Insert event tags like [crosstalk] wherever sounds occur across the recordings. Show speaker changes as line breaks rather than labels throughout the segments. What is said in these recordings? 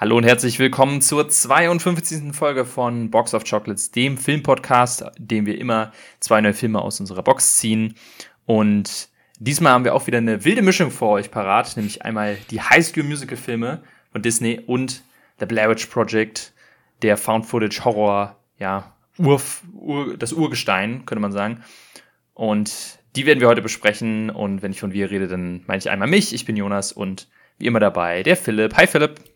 Hallo und herzlich willkommen zur 52. Folge von Box of Chocolates, dem Filmpodcast, dem wir immer zwei neue Filme aus unserer Box ziehen. Und diesmal haben wir auch wieder eine wilde Mischung vor euch parat, nämlich einmal die High School Musical Filme von Disney und The Blair Witch Project, der Found Footage Horror, ja, Ur, Ur, das Urgestein, könnte man sagen. Und die werden wir heute besprechen. Und wenn ich von wir rede, dann meine ich einmal mich. Ich bin Jonas und wie immer dabei der Philipp. Hi Philipp.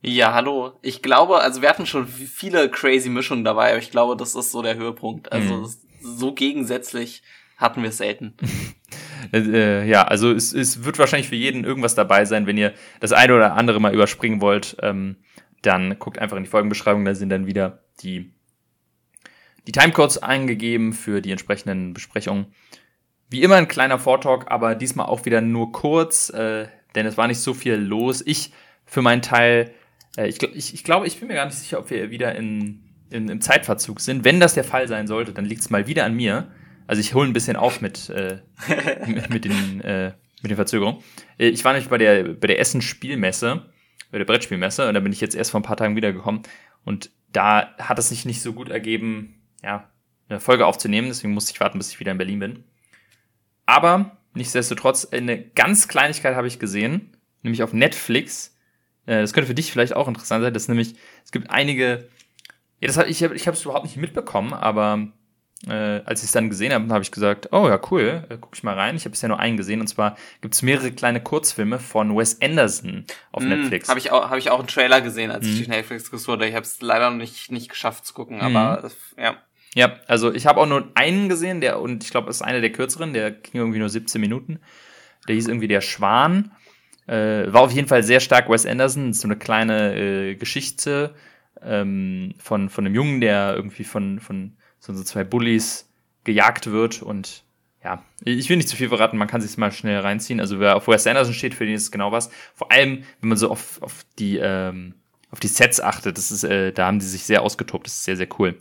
Ja, hallo. Ich glaube, also wir hatten schon viele crazy Mischungen dabei, aber ich glaube, das ist so der Höhepunkt. Also mhm. so gegensätzlich hatten wir es selten. [laughs]
äh, ja, also es, es wird wahrscheinlich für jeden irgendwas dabei sein, wenn ihr das eine oder andere mal überspringen wollt. Ähm, dann guckt einfach in die Folgenbeschreibung, da sind dann wieder die, die Timecodes eingegeben für die entsprechenden Besprechungen. Wie immer ein kleiner Vortalk, aber diesmal auch wieder nur kurz, äh, denn es war nicht so viel los. Ich für meinen Teil äh, ich, ich, ich glaube, ich bin mir gar nicht sicher, ob wir wieder in, in, im Zeitverzug sind. Wenn das der Fall sein sollte, dann liegt es mal wieder an mir. Also ich hole ein bisschen auf mit, äh, [laughs] mit, den, äh, mit den Verzögerungen. Äh, ich war nämlich bei der, bei der Essen Spielmesse, bei der Brettspielmesse, und da bin ich jetzt erst vor ein paar Tagen wiedergekommen. Und da hat es sich nicht so gut ergeben, ja, eine Folge aufzunehmen. Deswegen musste ich warten, bis ich wieder in Berlin bin. Aber nichtsdestotrotz, eine ganz Kleinigkeit habe ich gesehen, nämlich auf Netflix äh, das könnte für dich vielleicht auch interessant sein, dass nämlich, es gibt einige, ja, das hat, ich habe es überhaupt nicht mitbekommen, aber äh, als ich es dann gesehen habe, habe ich gesagt, oh ja, cool, äh, guck ich mal rein. Ich habe bisher nur einen gesehen und zwar gibt es mehrere kleine Kurzfilme von Wes Anderson auf mm, Netflix.
Habe ich, auch hab ich auch einen Trailer gesehen, als mm. ich durch Netflix gesucht habe. Ich habe es leider noch nicht, nicht geschafft zu gucken, aber mm. ja.
Ja, also ich habe auch nur einen gesehen, der, und ich glaube, es ist einer der kürzeren, der ging irgendwie nur 17 Minuten. Der hieß irgendwie Der Schwan. Äh, war auf jeden Fall sehr stark Wes Anderson, so eine kleine äh, Geschichte ähm, von, von einem Jungen, der irgendwie von, von so, so zwei Bullies gejagt wird und ja, ich will nicht zu viel verraten, man kann sich mal schnell reinziehen. Also wer auf Wes Anderson steht, für den ist es genau was. Vor allem, wenn man so auf, auf die ähm, auf die Sets achtet, das ist, äh, da haben die sich sehr ausgetobt, das ist sehr, sehr cool.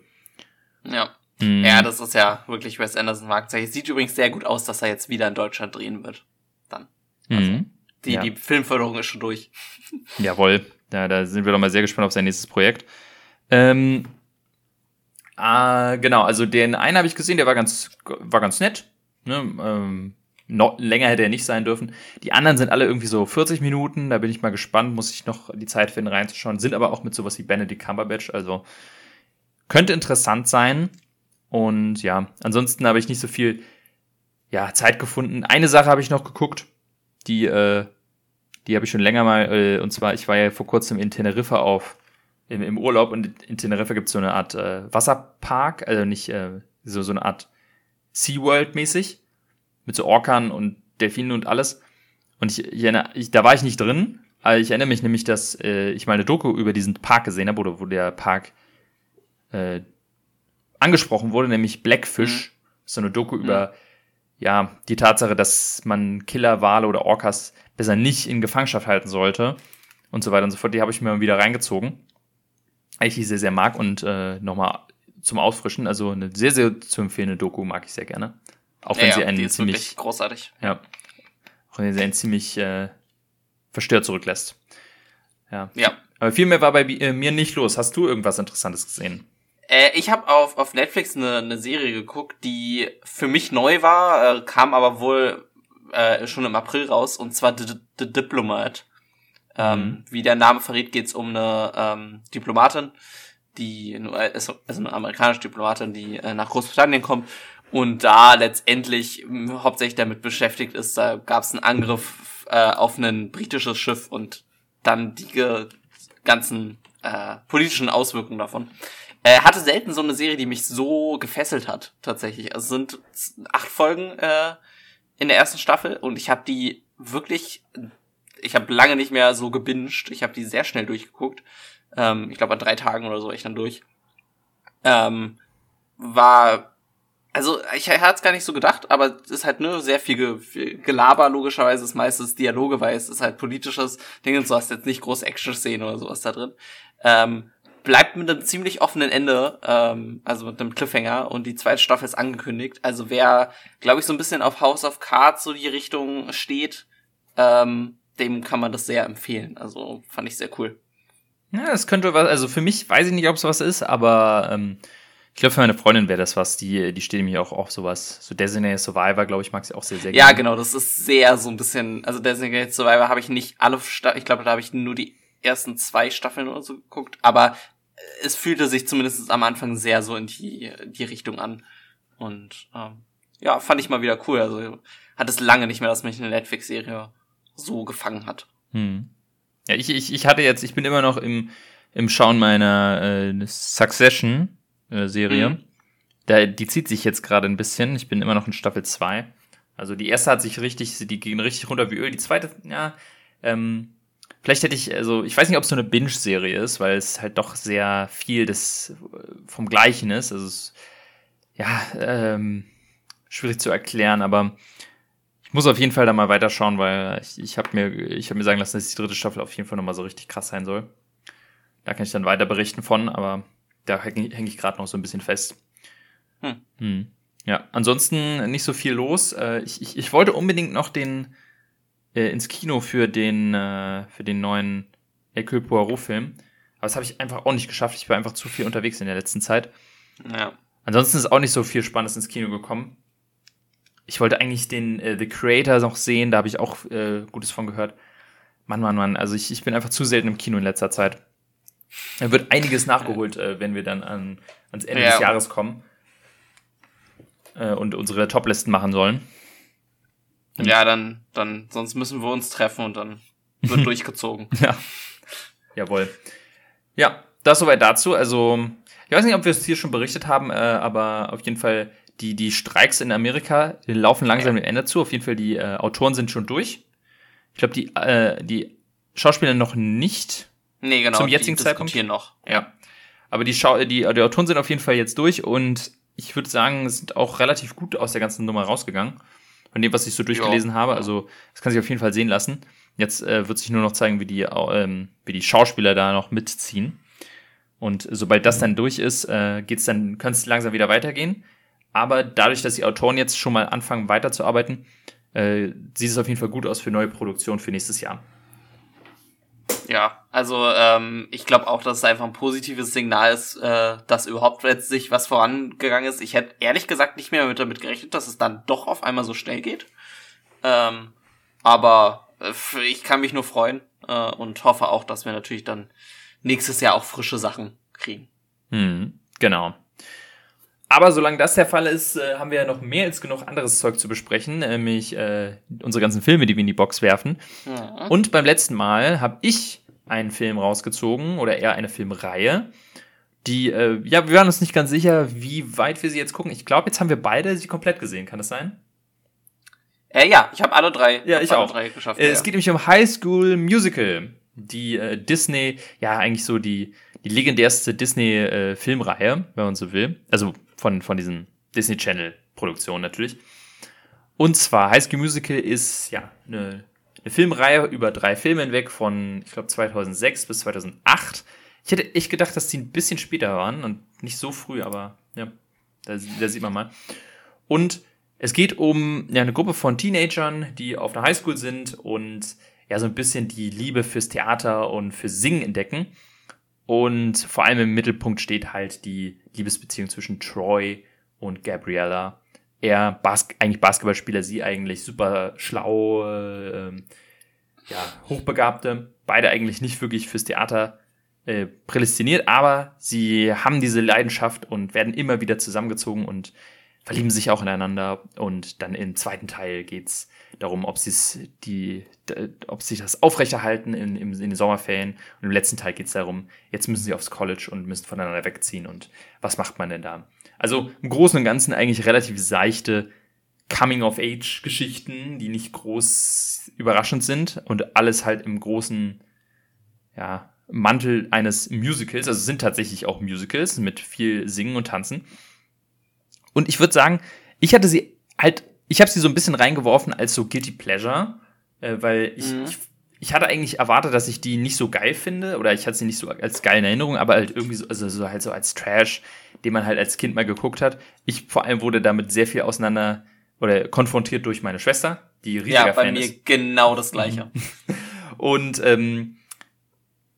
Ja. Mhm. Ja, das ist ja wirklich Wes Anderson Marktzeichen. Sieht übrigens sehr gut aus, dass er jetzt wieder in Deutschland drehen wird. Dann. Also. Mhm. Die, ja. die Filmförderung ist schon durch. [laughs]
Jawohl. Ja, da sind wir doch mal sehr gespannt auf sein nächstes Projekt. Ähm, äh, genau, also den einen habe ich gesehen, der war ganz, war ganz nett. Ne? Ähm, noch länger hätte er nicht sein dürfen. Die anderen sind alle irgendwie so 40 Minuten. Da bin ich mal gespannt, muss ich noch die Zeit finden reinzuschauen. Sind aber auch mit sowas wie Benedict Cumberbatch. Also könnte interessant sein. Und ja, ansonsten habe ich nicht so viel ja, Zeit gefunden. Eine Sache habe ich noch geguckt die, äh, die habe ich schon länger mal, äh, und zwar, ich war ja vor kurzem in Teneriffa auf, im, im Urlaub und in Teneriffa gibt es so eine Art äh, Wasserpark, also nicht äh, so, so eine Art SeaWorld-mäßig, mit so Orkan und Delfinen und alles. Und ich, ich, ich, da war ich nicht drin, aber ich erinnere mich nämlich, dass äh, ich mal eine Doku über diesen Park gesehen habe, oder wo der Park äh, angesprochen wurde, nämlich Blackfish. Mhm. So eine Doku mhm. über ja, die Tatsache, dass man Killer, Wale oder Orcas besser nicht in Gefangenschaft halten sollte und so weiter und so fort, die habe ich mir mal wieder reingezogen. Eigentlich sehr, sehr mag und äh, nochmal zum Auffrischen, also eine sehr, sehr zu empfehlende Doku mag ich sehr gerne. Auch wenn ja, sie einen
die
ziemlich
großartig.
Ja. Auch wenn sie einen ziemlich äh, verstört zurücklässt. Ja.
Ja.
Aber viel mehr war bei äh, mir nicht los. Hast du irgendwas Interessantes gesehen?
Äh, ich habe auf, auf Netflix eine, eine Serie geguckt, die für mich neu war, äh, kam aber wohl äh, schon im April raus, und zwar The, The Diplomat. Ähm, mhm. Wie der Name verrät, geht's um eine ähm, Diplomatin, die also eine amerikanische Diplomatin, die äh, nach Großbritannien kommt und da letztendlich mh, hauptsächlich damit beschäftigt ist, da gab es einen Angriff äh, auf ein britisches Schiff und dann die ganzen äh, politischen Auswirkungen davon. Äh, hatte selten so eine Serie, die mich so gefesselt hat, tatsächlich. Also es sind acht Folgen äh, in der ersten Staffel und ich habe die wirklich, ich habe lange nicht mehr so gebinged. Ich habe die sehr schnell durchgeguckt. Ähm, ich glaube an drei Tagen oder so ich dann durch. Ähm, war also ich hatte es gar nicht so gedacht, aber es ist halt nur sehr viel, Ge viel Gelaber, logischerweise ist meistens Dialoge, weil es ist halt politisches Ding und so hast jetzt nicht große Action-Szenen oder sowas da drin. Ähm, bleibt mit einem ziemlich offenen Ende, ähm, also mit einem Cliffhanger und die zweite Staffel ist angekündigt. Also wer, glaube ich, so ein bisschen auf House of Cards so die Richtung steht, ähm, dem kann man das sehr empfehlen. Also fand ich sehr cool.
Ja, es könnte was, also für mich weiß ich nicht, ob es was ist, aber ähm, ich glaube, für meine Freundin wäre das was. Die, die steht nämlich auch auf sowas. So Designated Survivor, glaube ich, mag sie auch sehr, sehr
gerne. Ja, genau, das ist sehr so ein bisschen, also Designated Survivor habe ich nicht alle, ich glaube, da habe ich nur die ersten zwei Staffeln oder so geguckt, aber es fühlte sich zumindest am Anfang sehr so in die, die Richtung an. Und ähm, ja, fand ich mal wieder cool. Also hat es lange nicht mehr, dass mich eine Netflix-Serie so gefangen hat.
Hm. Ja, ich, ich, ich hatte jetzt, ich bin immer noch im, im Schauen meiner äh, Succession-Serie. Äh, mhm. Da, die zieht sich jetzt gerade ein bisschen. Ich bin immer noch in Staffel 2. Also die erste hat sich richtig, die ging richtig runter wie Öl. Die zweite, ja, ähm, vielleicht hätte ich, also ich weiß nicht, ob es so eine Binge-Serie ist, weil es halt doch sehr viel des vom Gleichen ist. Also es, ja, ähm, schwierig zu erklären, aber ich muss auf jeden Fall da mal weiterschauen, weil ich, ich habe mir, ich hab mir sagen lassen, dass die dritte Staffel auf jeden Fall nochmal so richtig krass sein soll. Da kann ich dann weiter berichten von, aber da hänge häng ich gerade noch so ein bisschen fest. Hm. Hm. Ja, ansonsten nicht so viel los. Äh, ich, ich, ich wollte unbedingt noch den äh, ins Kino für den äh, für den neuen Hercule Poirot Film, aber das habe ich einfach auch nicht geschafft. Ich war einfach zu viel unterwegs in der letzten Zeit. Ja. Ansonsten ist auch nicht so viel Spannendes ins Kino gekommen ich wollte eigentlich den äh, The Creator noch sehen, da habe ich auch äh, Gutes von gehört. Mann, Mann, Mann, also ich, ich bin einfach zu selten im Kino in letzter Zeit. Da wird einiges nachgeholt, äh, wenn wir dann an, ans Ende ja. des Jahres kommen äh, und unsere Toplisten machen sollen.
Ja, dann, dann, sonst müssen wir uns treffen und dann wird [laughs] durchgezogen.
ja. Jawohl. Ja, das soweit dazu. Also, ich weiß nicht, ob wir es hier schon berichtet haben, äh, aber auf jeden Fall die, die Streiks in Amerika die laufen langsam dem Ende zu. Auf jeden Fall, die äh, Autoren sind schon durch. Ich glaube, die, äh, die Schauspieler noch nicht.
Nee, genau.
Zum jetzigen Zeitpunkt.
Hier noch.
Ja. Aber die, Schau die, die Autoren sind auf jeden Fall jetzt durch und ich würde sagen, sind auch relativ gut aus der ganzen Nummer rausgegangen. Von dem, was ich so durchgelesen jo. habe. Also, das kann sich auf jeden Fall sehen lassen. Jetzt äh, wird sich nur noch zeigen, wie die, ähm, wie die Schauspieler da noch mitziehen. Und sobald das dann durch ist, äh, geht's dann, kann es langsam wieder weitergehen. Aber dadurch, dass die Autoren jetzt schon mal anfangen weiterzuarbeiten, äh, sieht es auf jeden Fall gut aus für neue Produktionen für nächstes Jahr.
Ja, also ähm, ich glaube auch, dass es einfach ein positives Signal ist, äh, dass überhaupt letztlich was vorangegangen ist. Ich hätte ehrlich gesagt nicht mehr damit gerechnet, dass es dann doch auf einmal so schnell geht. Ähm, aber äh, ich kann mich nur freuen äh, und hoffe auch, dass wir natürlich dann nächstes Jahr auch frische Sachen kriegen.
Hm, genau. Aber solange das der Fall ist, äh, haben wir ja noch mehr als genug anderes Zeug zu besprechen, nämlich äh, unsere ganzen Filme, die wir in die Box werfen. Ja. Und beim letzten Mal habe ich einen Film rausgezogen oder eher eine Filmreihe, die, äh, ja, wir waren uns nicht ganz sicher, wie weit wir sie jetzt gucken. Ich glaube, jetzt haben wir beide sie komplett gesehen. Kann das sein?
Äh, ja, ich habe alle drei.
Ja, ich auch.
Drei geschafft,
äh, ja. Es geht nämlich um High School Musical, die äh, Disney, ja, eigentlich so die die legendärste Disney-Filmreihe, äh, wenn man so will. Also von, von diesen Disney Channel-Produktionen natürlich. Und zwar High School Musical ist ja eine, eine Filmreihe über drei Filme hinweg von, ich glaube, 2006 bis 2008. Ich hätte echt gedacht, dass die ein bisschen später waren und nicht so früh, aber ja, da, da sieht man mal. Und es geht um ja, eine Gruppe von Teenagern, die auf einer Highschool sind und ja so ein bisschen die Liebe fürs Theater und fürs Singen entdecken. Und vor allem im Mittelpunkt steht halt die Liebesbeziehung zwischen Troy und Gabriella. Er Bas eigentlich Basketballspieler, sie eigentlich super schlau, äh, ja, hochbegabte. Beide eigentlich nicht wirklich fürs Theater äh, prädestiniert, aber sie haben diese Leidenschaft und werden immer wieder zusammengezogen und verlieben sich auch ineinander. Und dann im zweiten Teil geht's darum, ob sie die, ob sie das aufrechterhalten in, in, in den Sommerferien. Und im letzten Teil geht es darum, jetzt müssen sie aufs College und müssen voneinander wegziehen. Und was macht man denn da? Also im Großen und Ganzen eigentlich relativ seichte Coming-of-Age-Geschichten, die nicht groß überraschend sind und alles halt im großen, ja, Mantel eines Musicals. Also sind tatsächlich auch Musicals mit viel Singen und Tanzen. Und ich würde sagen, ich hatte sie halt ich habe sie so ein bisschen reingeworfen als so Guilty Pleasure, äh, weil ich, mhm. ich, ich hatte eigentlich erwartet, dass ich die nicht so geil finde oder ich hatte sie nicht so als geil in Erinnerung, aber halt irgendwie so, also so halt so als Trash, den man halt als Kind mal geguckt hat. Ich vor allem wurde damit sehr viel auseinander oder konfrontiert durch meine Schwester, die riesiger
Ja, bei Fan mir ist. genau das gleiche. [laughs]
Und ähm,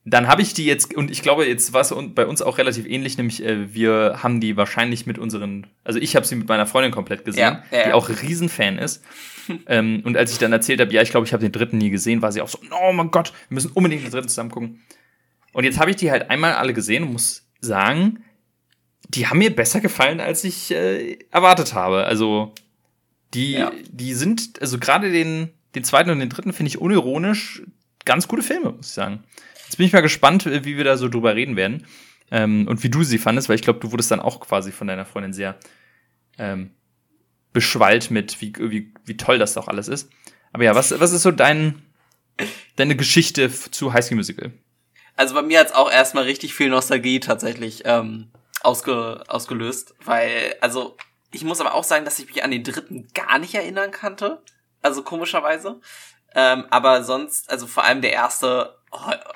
dann habe ich die jetzt, und ich glaube, jetzt war es bei uns auch relativ ähnlich, nämlich äh, wir haben die wahrscheinlich mit unseren, also ich habe sie mit meiner Freundin komplett gesehen, ja, ja, die auch Riesenfan ist. ähm, und als ich dann erzählt habe, ja, ich glaube, ich habe den dritten nie gesehen, war sie auch so, oh mein Gott, wir müssen unbedingt den dritten zusammen gucken. Und jetzt habe ich die halt einmal alle gesehen und muss sagen, die haben mir besser gefallen, als ich äh, erwartet habe. Also die, ja. die sind, also gerade den, den zweiten und den dritten finde ich unironisch ganz gute Filme, muss ich sagen. Jetzt bin ich mal gespannt, wie wir da so drüber reden werden. Ähm, und wie du sie fandest, weil ich glaube, du wurdest dann auch quasi von deiner Freundin sehr ähm, beschwallt mit, wie, wie, wie toll das doch alles ist. Aber ja, was, was ist so dein, deine Geschichte zu High School Musical?
Also bei mir hat's auch erstmal richtig viel Nostalgie tatsächlich ähm, ausge, ausgelöst, weil, also ich muss aber auch sagen, dass ich mich an den dritten gar nicht erinnern kannte. Also komischerweise. Ähm, aber sonst, also vor allem der erste,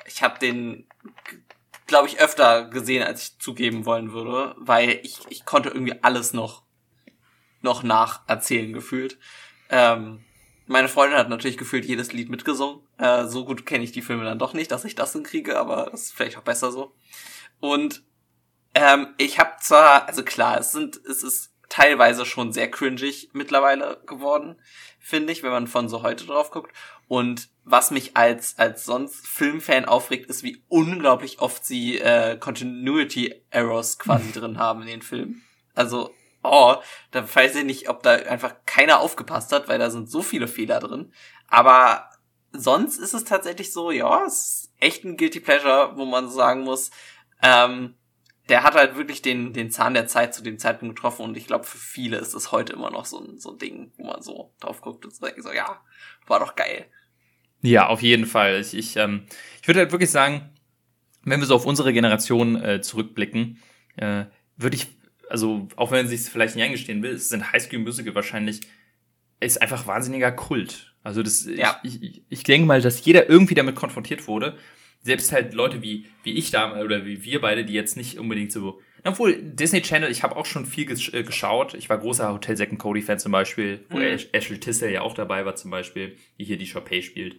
ich habe den, glaube ich, öfter gesehen, als ich zugeben wollen würde, weil ich, ich konnte irgendwie alles noch, noch nacherzählen gefühlt. Ähm, meine Freundin hat natürlich gefühlt jedes Lied mitgesungen. Äh, so gut kenne ich die Filme dann doch nicht, dass ich das hinkriege, aber das ist vielleicht auch besser so. Und ähm, ich habe zwar, also klar, es sind, es ist teilweise schon sehr cringig mittlerweile geworden, finde ich, wenn man von so heute drauf guckt. Und was mich als als sonst Filmfan aufregt, ist, wie unglaublich oft sie äh, Continuity Errors quasi [laughs] drin haben in den Filmen. Also oh, da weiß ich nicht, ob da einfach keiner aufgepasst hat, weil da sind so viele Fehler drin. Aber sonst ist es tatsächlich so, ja, es ist echt ein Guilty Pleasure, wo man sagen muss, ähm, der hat halt wirklich den, den Zahn der Zeit zu dem Zeitpunkt getroffen und ich glaube, für viele ist es heute immer noch so ein, so ein Ding, wo man so drauf guckt und so, so ja, war doch geil.
Ja, auf jeden Fall. Ich, ich, ähm, ich würde halt wirklich sagen, wenn wir so auf unsere Generation äh, zurückblicken, äh, würde ich also auch wenn man sich vielleicht nicht eingestehen will, sind High School Musical wahrscheinlich ist einfach wahnsinniger Kult. Also das, ja. ich, ich, ich denke mal, dass jeder irgendwie damit konfrontiert wurde. Selbst halt Leute wie, wie ich da oder wie wir beide, die jetzt nicht unbedingt so. Obwohl, Disney Channel, ich habe auch schon viel gesch äh, geschaut. Ich war großer Hotel Second Cody Fan zum Beispiel, wo mhm. Ashley Tisdale ja auch dabei war zum Beispiel, die hier die Chopay spielt.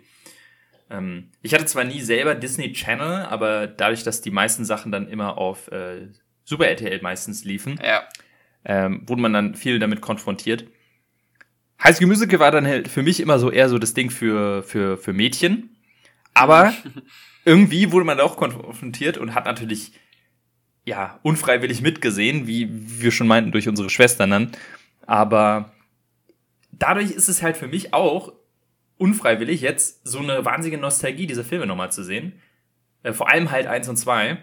Ähm, ich hatte zwar nie selber Disney Channel, aber dadurch, dass die meisten Sachen dann immer auf äh, Super RTL meistens liefen,
ja.
ähm, wurde man dann viel damit konfrontiert. High School Musical war dann halt für mich immer so eher so das Ding für, für, für Mädchen. Aber [laughs] irgendwie wurde man auch konfrontiert und hat natürlich, ja, unfreiwillig mitgesehen, wie wir schon meinten, durch unsere Schwestern dann. Aber dadurch ist es halt für mich auch unfreiwillig jetzt so eine wahnsinnige Nostalgie, diese Filme nochmal zu sehen. Äh, vor allem halt eins und zwei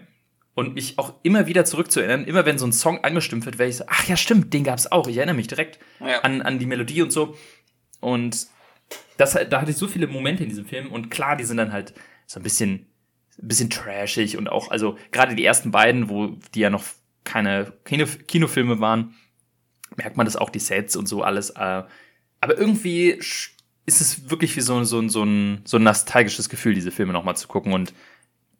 und mich auch immer wieder zurückzuerinnern, immer wenn so ein Song angestimmt wird, werde ich so, ach ja, stimmt, den gab's auch. Ich erinnere mich direkt ja. an, an die Melodie und so. Und das, da hatte ich so viele Momente in diesem Film und klar, die sind dann halt so ein bisschen, bisschen trashig und auch, also gerade die ersten beiden, wo die ja noch keine Kino, Kinofilme waren, merkt man das auch, die Sets und so alles. Äh, aber irgendwie ist es wirklich wie so, so, so, ein, so ein nostalgisches Gefühl, diese Filme nochmal zu gucken und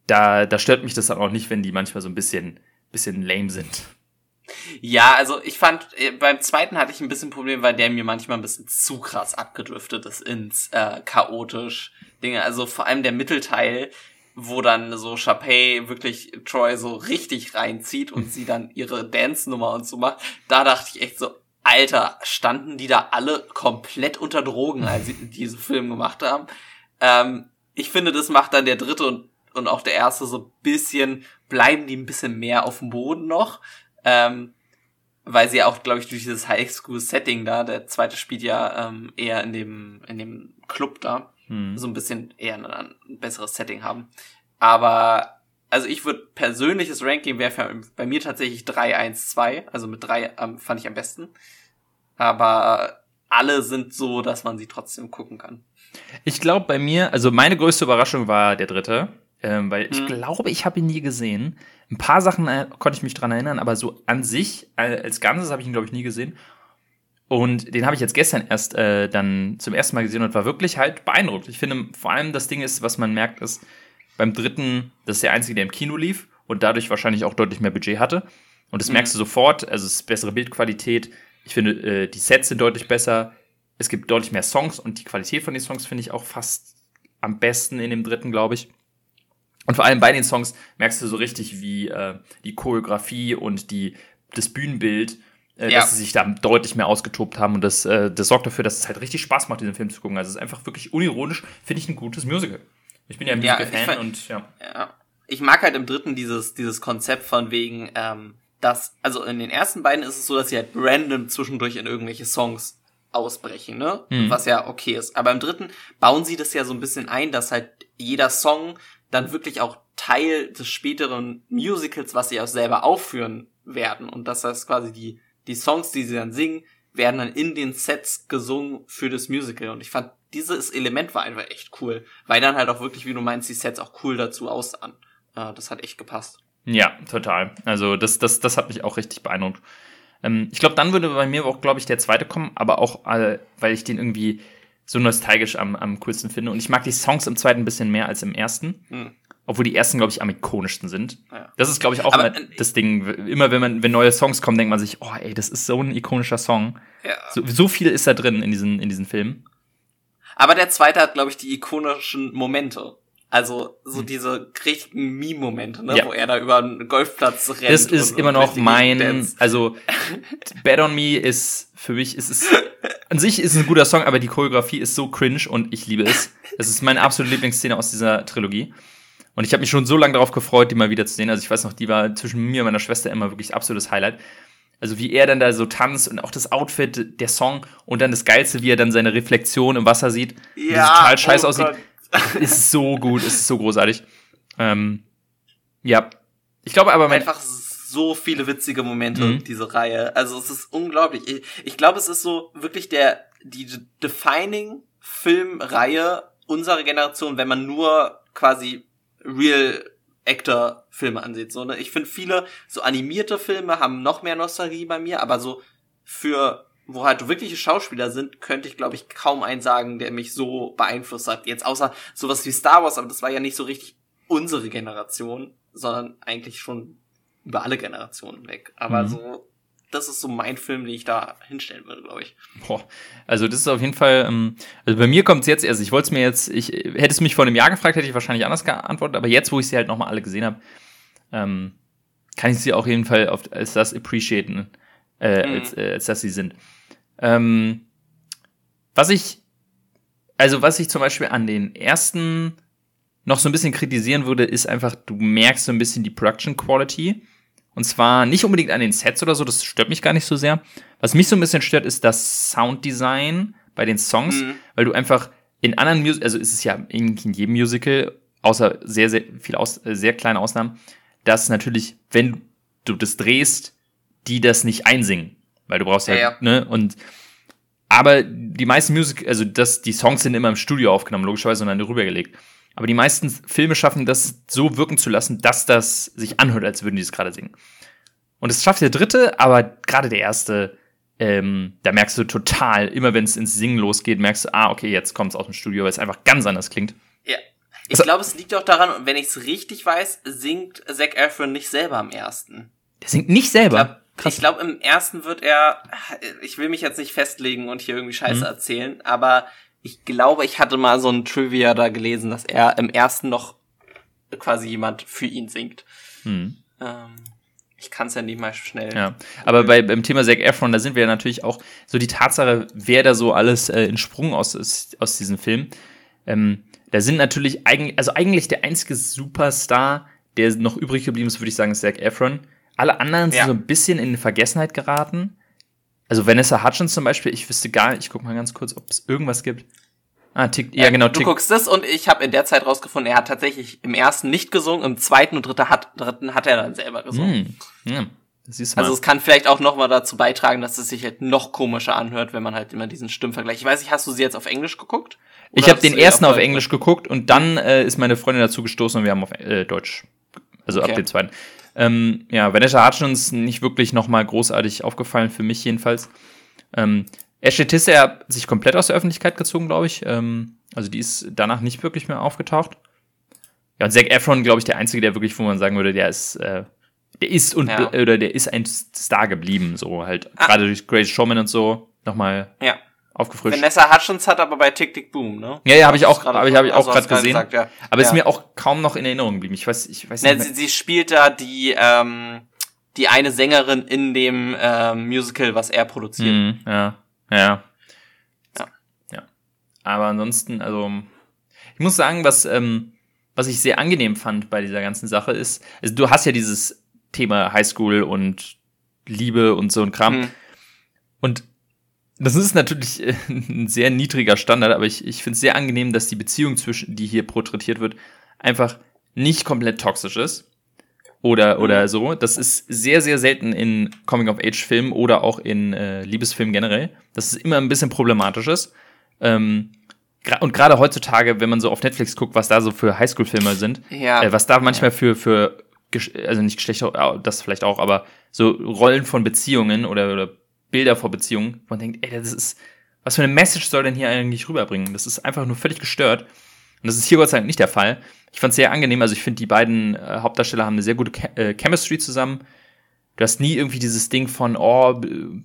da, da stört mich das dann auch nicht, wenn die manchmal so ein bisschen, bisschen lame sind.
Ja, also ich fand, äh, beim zweiten hatte ich ein bisschen Problem, weil der mir manchmal ein bisschen zu krass abgedriftet ist ins äh, chaotisch Dinge. Also vor allem der Mittelteil, wo dann so Chapey wirklich Troy so richtig reinzieht und sie dann ihre Dance-Nummer und so macht. Da dachte ich echt so, Alter, standen die da alle komplett unter Drogen, als sie [laughs] diesen Film gemacht haben. Ähm, ich finde, das macht dann der dritte und und auch der erste so bisschen, bleiben die ein bisschen mehr auf dem Boden noch. Ähm, weil sie auch, glaube ich, durch dieses High School Setting da, der zweite spielt ja ähm, eher in dem, in dem Club da, hm. so ein bisschen eher ein, ein besseres Setting haben. Aber also ich würde persönliches Ranking wäre bei mir tatsächlich 3, 1, 2. Also mit 3 ähm, fand ich am besten. Aber alle sind so, dass man sie trotzdem gucken kann.
Ich glaube bei mir, also meine größte Überraschung war der dritte ähm, weil ich mhm. glaube, ich habe ihn nie gesehen. Ein paar Sachen äh, konnte ich mich dran erinnern, aber so an sich, äh, als Ganzes habe ich ihn, glaube ich, nie gesehen. Und den habe ich jetzt gestern erst äh, dann zum ersten Mal gesehen und war wirklich halt beeindruckt. Ich finde, vor allem das Ding ist, was man merkt, ist, beim dritten, das ist der einzige, der im Kino lief und dadurch wahrscheinlich auch deutlich mehr Budget hatte. Und das mhm. merkst du sofort, also es ist bessere Bildqualität. Ich finde, äh, die Sets sind deutlich besser. Es gibt deutlich mehr Songs und die Qualität von den Songs finde ich auch fast am besten in dem dritten, glaube ich. Und vor allem bei den Songs merkst du so richtig, wie äh, die Choreografie und die, das Bühnenbild, äh,
Ja.
dass sie sich da deutlich mehr ausgetobt haben. Und das, äh, das sorgt dafür, dass es halt richtig Spaß macht, diesen Film zu gucken. Also es ist einfach wirklich unironisch, finde ich, ein gutes Musical. Ich bin ja ein
Ja,
Musical-Fan
fand-
und ja.
Ja. Ich mag halt im dritten dieses, dieses Konzept von wegen, ähm, dass, also in den ersten beiden ist es so, dass sie halt random zwischendurch in irgendwelche Songs ausbrechen, ne?
Mhm.
Was ja okay ist. Aber im dritten bauen sie das ja so ein bisschen ein, dass halt jeder Song dann wirklich auch Teil des späteren Musicals, was sie auch selber aufführen werden. Und dass das quasi die, die Songs, die sie dann singen, werden dann in den Sets gesungen für das Musical. Und ich fand, dieses Element war einfach echt cool. Weil dann halt auch wirklich, wie du meinst, die Sets auch cool dazu aussahen. Äh, das hat echt gepasst.
Ja, total. Also das, das, das hat mich auch richtig beeindruckt. Ähm, ich glaube, dann würde bei mir auch, glaube ich, der zweite kommen, aber auch, äh, weil ich den irgendwie so nostalgisch am, am coolsten finde. Und ich mag die Songs im zweiten ein bisschen mehr als im ersten.
Hm.
Obwohl die ersten, glaube ich, am ikonischsten sind.
Ja.
Das ist, glaube ich, auch
Aber,
immer
äh,
das Ding. Immer wenn man, wenn neue Songs kommen, denkt man sich, oh ey, das ist so ein ikonischer Song.
Ja.
So, so viel ist da drin in diesen, in diesen Filmen.
Aber der zweite hat, glaube ich, die ikonischen Momente. Also so
Hm.
diese richtigen Meme-Momente, ne?
Ja.
wo er da über einen Golfplatz rennt.
Das ist
und-
immer
und
noch mein,
dance.
also Bad on Me ist für mich, ist es an sich ist es ein guter Song, aber die Choreografie ist so cringe und ich liebe es. Es ist meine absolute Lieblingsszene aus dieser Trilogie. Und ich habe mich schon so lange darauf gefreut, die mal wieder zu sehen. Also ich weiß noch, die war zwischen mir und meiner Schwester immer wirklich absolutes Highlight. Also wie er dann da so tanzt und auch das Outfit, der Song und dann das Geilste, wie er dann seine Reflexion im Wasser sieht, wie das total scheiße
oh
aussieht ist so gut, ist so großartig. Ähm, ja. Ich glaube aber, mein,
Einfach so viele witzige Momente,
Mhm.
diese Reihe. Also es ist unglaublich. Ich, ich glaube, es ist so wirklich der, die defining Filmreihe unserer Generation, wenn man nur quasi Real Actor Filme ansieht. So, ne? Ich finde viele so animierte Filme haben noch mehr Nostalgie bei mir, aber so für wo halt wirkliche Schauspieler sind, könnte ich glaube ich kaum einen sagen, der mich so beeinflusst hat. Jetzt außer sowas wie Star Wars, aber das war ja nicht so richtig unsere Generation, sondern eigentlich schon über alle Generationen weg. Aber
Mhm.
so, das ist so mein Film, den ich da hinstellen würde, glaube ich.
boah, also das ist auf jeden Fall, ähm, also bei mir kommt es jetzt erst, ich wollte es mir jetzt, ich hätte es mich vor einem Jahr gefragt, hätte ich wahrscheinlich anders geantwortet, aber jetzt, wo ich sie halt nochmal alle gesehen habe, ähm, kann ich sie auf jeden Fall auf, als das appreciaten, äh,
Mhm.
als, äh, als dass sie sind. Ähm, was ich, also was ich zum Beispiel an den ersten noch so ein bisschen kritisieren würde, ist einfach, du merkst so ein bisschen die Production Quality. Und zwar nicht unbedingt an den Sets oder so, das stört mich gar nicht so sehr. Was mich so ein bisschen stört, ist das Sounddesign bei den Songs,
Mhm.
weil du einfach in anderen Musicals, also ist es ja in, in jedem Musical, außer sehr, sehr viel aus, äh, sehr kleine Ausnahmen, dass natürlich, wenn du das drehst, die das nicht einsingen. Weil du brauchst ja,
Ja, ja.
ne, und aber die meisten Musik, also das, die Songs sind immer im Studio aufgenommen, logischerweise, und dann rübergelegt. Aber die meisten Filme schaffen das so wirken zu lassen, dass das sich anhört, als würden die es gerade singen. Und das schafft der dritte, aber gerade der erste, ähm, da merkst du total, immer wenn es ins Singen losgeht, merkst du, ah, okay, jetzt kommt es aus dem Studio, weil es einfach ganz anders klingt.
Ja. Ich
Also-
glaube, es liegt auch daran, und wenn ich es richtig weiß, singt Zac Efron nicht selber am ersten.
Der singt nicht selber.
Ich glaube, ich glaub, im ersten wird er, ich will mich jetzt nicht festlegen und hier irgendwie Scheiße
Mhm.
erzählen, aber ich glaube, ich hatte mal so ein Trivia da gelesen, dass er im ersten noch quasi jemand für ihn singt.
Hm.
Ähm, ich kann es ja nicht mal schnell.
Ja, aber bei, beim Thema Zac Efron, da sind wir ja natürlich auch so die Tatsache, wer da so alles äh, entsprungen aus, aus, aus diesem Film. Ähm, da sind natürlich eigentlich, also eigentlich der einzige Superstar, der noch übrig geblieben ist, würde ich sagen, ist Zac Efron. Alle anderen sind
Ja.
so ein bisschen in Vergessenheit geraten. Also Vanessa Hutchins zum Beispiel, ich wüsste gar nicht, ich guck mal ganz kurz, ob es irgendwas gibt. Ah, Tick, ja genau,
Du
Tick,
guckst das und ich habe in der Zeit rausgefunden, er hat tatsächlich im ersten nicht gesungen, im zweiten und dritten hat, dritten hat er dann selber gesungen.
hm, ja, das du mal.
Also es kann vielleicht auch noch mal dazu beitragen, dass es sich halt noch komischer anhört, wenn man halt immer diesen Stimmvergleich. Ich weiß nicht, hast du sie jetzt auf Englisch geguckt?
Ich habe den
du
ersten auf? Englisch geguckt und dann äh, ist meine Freundin dazu gestoßen und wir haben auf äh, Deutsch. Also ab
Okay.
dem zweiten. Ähm, ja, Vanessa Hutchins nicht wirklich nochmal großartig aufgefallen, für mich jedenfalls. Ähm, Ashley Tisdale hat sich komplett aus der Öffentlichkeit gezogen, glaube ich. Ähm, also die ist danach nicht wirklich mehr aufgetaucht. Ja, und Zac Efron, glaube ich, der Einzige, der wirklich, wo man sagen würde, der ist, äh, der ist und
Ja.
oder der ist ein Star geblieben, so halt
Ah.
gerade durch Grace Showman und so nochmal
Ja.
Aufgefrischt.
Vanessa Hutchins hat aber bei Tick Tick Boom, ne?
Ja, ja, habe ich auch, habe ich, hab ich
also
auch
hast
gerade gesehen.
gesagt, ja.
Aber
ja.
ist mir auch kaum noch in Erinnerung geblieben. Ich weiß, ich weiß
Ne,
nicht.
sie,
Mehr.
sie spielt da die, ähm, die eine Sängerin in dem ähm, Musical, was er produziert.
Mhm, ja, ja.
Ja.
Ja. Aber ansonsten, also, ich muss sagen, was, ähm, was ich sehr angenehm fand bei dieser ganzen Sache ist, also du hast ja dieses Thema Highschool und Liebe und so ein Kram.
Mhm.
Und das ist natürlich äh, [laughs] ein sehr niedriger Standard, aber ich, ich finde es sehr angenehm, dass die Beziehung zwischen, die hier porträtiert wird, einfach nicht komplett toxisch ist. Oder, oder so. Das ist sehr, sehr selten in Coming-of-Age-Filmen oder auch in äh, Liebesfilmen generell. Das ist immer ein bisschen problematisch ist. Ähm, und gerade heutzutage, wenn man so auf Netflix guckt, was da so für Highschool-Filme sind,
Ja.
äh, was da manchmal für, für, also nicht Geschlechter, das vielleicht auch, aber so Rollen von Beziehungen oder, oder Bilder vor Beziehungen, wo man denkt, ey, das ist, was für eine Message soll denn hier eigentlich rüberbringen? Das ist einfach nur völlig gestört. Und das ist hier Gott sei Dank nicht der Fall. Ich fand es sehr angenehm. Also ich finde, die beiden äh, Hauptdarsteller haben eine sehr gute Che äh, Chemistry zusammen. Du hast nie irgendwie dieses Ding von, oh, be-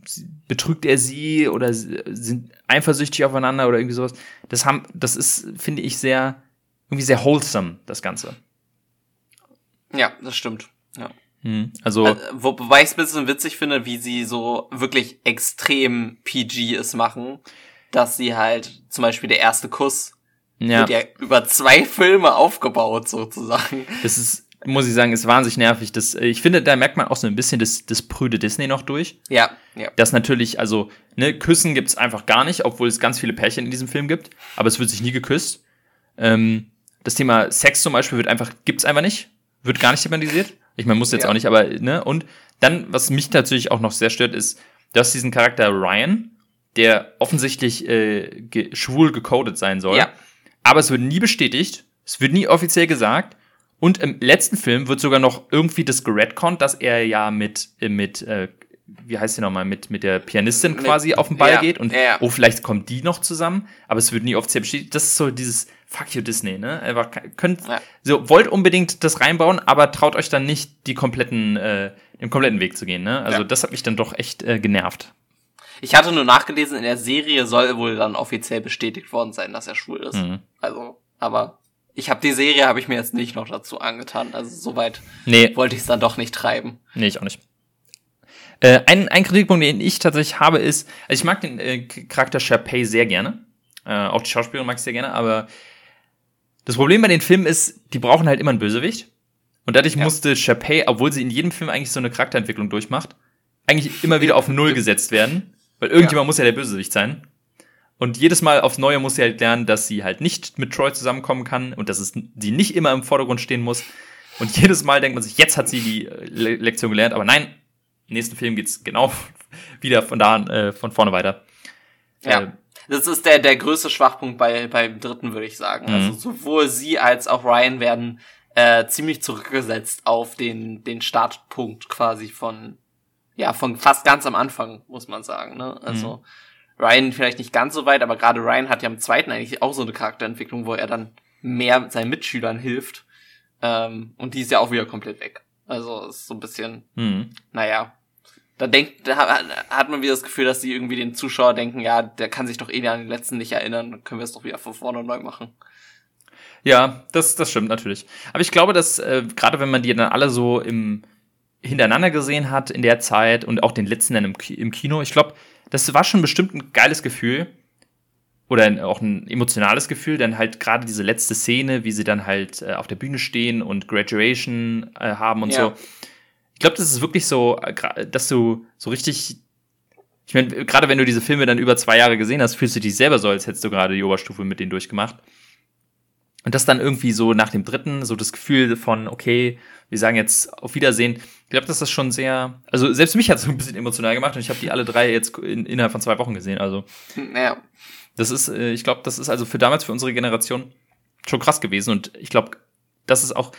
betrügt er sie oder sind eifersüchtig aufeinander oder irgendwie sowas. Das haben, das ist, finde ich, sehr, irgendwie sehr wholesome, das Ganze.
ja, das stimmt. Ja.
Mhm. Also,
wo, wobei ich es ein bisschen witzig finde, wie sie so wirklich extrem PG es machen, dass sie halt zum Beispiel der erste Kuss
ja,
wird ja über zwei Filme aufgebaut sozusagen.
das ist, muss ich sagen, ist wahnsinnig nervig. Das, äh, ich finde, da merkt man auch so ein bisschen das, das prüde Disney noch durch.
Ja, ja.
Das natürlich, also, ne, Küssen gibt's einfach gar nicht, obwohl es ganz viele Pärchen in diesem Film gibt, aber es wird sich nie geküsst. Ähm, das Thema Sex zum Beispiel wird einfach, gibt's einfach nicht, wird gar nicht thematisiert. Ich meine, muss jetzt
Ja.
auch nicht, aber, ne, und dann, was mich natürlich auch noch sehr stört, ist, du hast diesen Charakter Ryan, der offensichtlich äh, ge schwul gecodet sein soll.
Ja.
Aber es wird nie bestätigt, es wird nie offiziell gesagt. Und im letzten Film wird sogar noch irgendwie das geredconnt, dass er ja mit, äh, mit äh, wie heißt sie nochmal, mit, mit der Pianistin
Mit-
quasi auf den Ball
ja,
geht und
ja,
oh, vielleicht kommen die noch zusammen, aber es wird nie offiziell bestätigt. Das ist so dieses Fuck you Disney, ne? Einfach könnt,
Ja.
so wollt unbedingt das reinbauen, aber traut euch dann nicht die kompletten, äh, den kompletten Weg zu gehen, ne? Also
Ja.
das hat mich dann doch echt äh, genervt.
Ich hatte nur nachgelesen, in der Serie soll wohl dann offiziell bestätigt worden sein, dass er schwul ist.
Mhm.
Also, aber ich habe die Serie habe ich mir jetzt nicht noch dazu angetan. Also soweit
Nee,
wollte ich es dann doch nicht treiben.
Nee, ich auch nicht. Äh, ein, ein Kritikpunkt, den ich tatsächlich habe, ist, also ich mag den äh, Charakter Sharpay sehr gerne. Äh, auch die Schauspielerin mag ich sehr gerne, aber das Problem bei den Filmen ist, die brauchen halt immer einen Bösewicht. Und dadurch
Ja.
musste Sharpay, obwohl sie in jedem Film eigentlich so eine Charakterentwicklung durchmacht, eigentlich immer wieder auf Null gesetzt werden. Weil irgendjemand muss ja der Bösewicht sein. Und jedes Mal aufs Neue muss sie halt lernen, dass sie halt nicht mit Troy zusammenkommen kann und dass es sie nicht immer im Vordergrund stehen muss. Und jedes Mal denkt man sich, jetzt hat sie die äh, Le Lektion gelernt, aber nein, im nächsten Film geht's genau [laughs] wieder von da an, äh, von vorne weiter.
Ja.
Äh,
Das ist der, der größte Schwachpunkt bei, beim dritten, würde ich sagen.
Mhm.
Also sowohl sie als auch Ryan werden äh, ziemlich zurückgesetzt auf den, den Startpunkt quasi von, ja, von fast ganz am Anfang, muss man sagen. Ne? Also Ryan vielleicht nicht ganz so weit, aber gerade Ryan hat ja im zweiten eigentlich auch so eine Charakterentwicklung, wo er dann mehr seinen Mitschülern hilft. Ähm, und die ist ja auch wieder komplett weg. Also ist so ein bisschen
hm.
naja, da denkt, da hat- man wieder das Gefühl, dass die irgendwie den Zuschauer denken, ja, der kann sich doch eh an den letzten nicht erinnern, dann können wir es doch wieder von vorne neu machen.
Ja, das, das stimmt natürlich. Aber ich glaube, dass äh, gerade wenn man die dann alle so im hintereinander gesehen hat in der Zeit und auch den letzten dann im, im Kino, ich glaube, das war schon bestimmt ein geiles Gefühl oder ein, auch ein emotionales Gefühl, denn halt gerade diese letzte Szene, wie sie dann halt äh, auf der Bühne stehen und Graduation äh, haben und
Ja.
so. Ich glaube, das ist wirklich so, äh, dass du so richtig ich meine, gerade wenn du diese Filme dann über zwei Jahre gesehen hast, fühlst du dich selber so, als hättest du gerade die Oberstufe mit denen durchgemacht. Und das dann irgendwie so nach dem dritten, so das Gefühl von, okay, wir sagen jetzt auf Wiedersehen. Ich glaube, dass das schon sehr, also selbst mich hat es so ein bisschen emotional gemacht und ich habe die alle drei jetzt in, innerhalb von zwei Wochen gesehen. Also
Naja,
das ist, äh, ich glaube, das ist also für damals, für unsere Generation schon krass gewesen. Und ich glaube, das ist auch,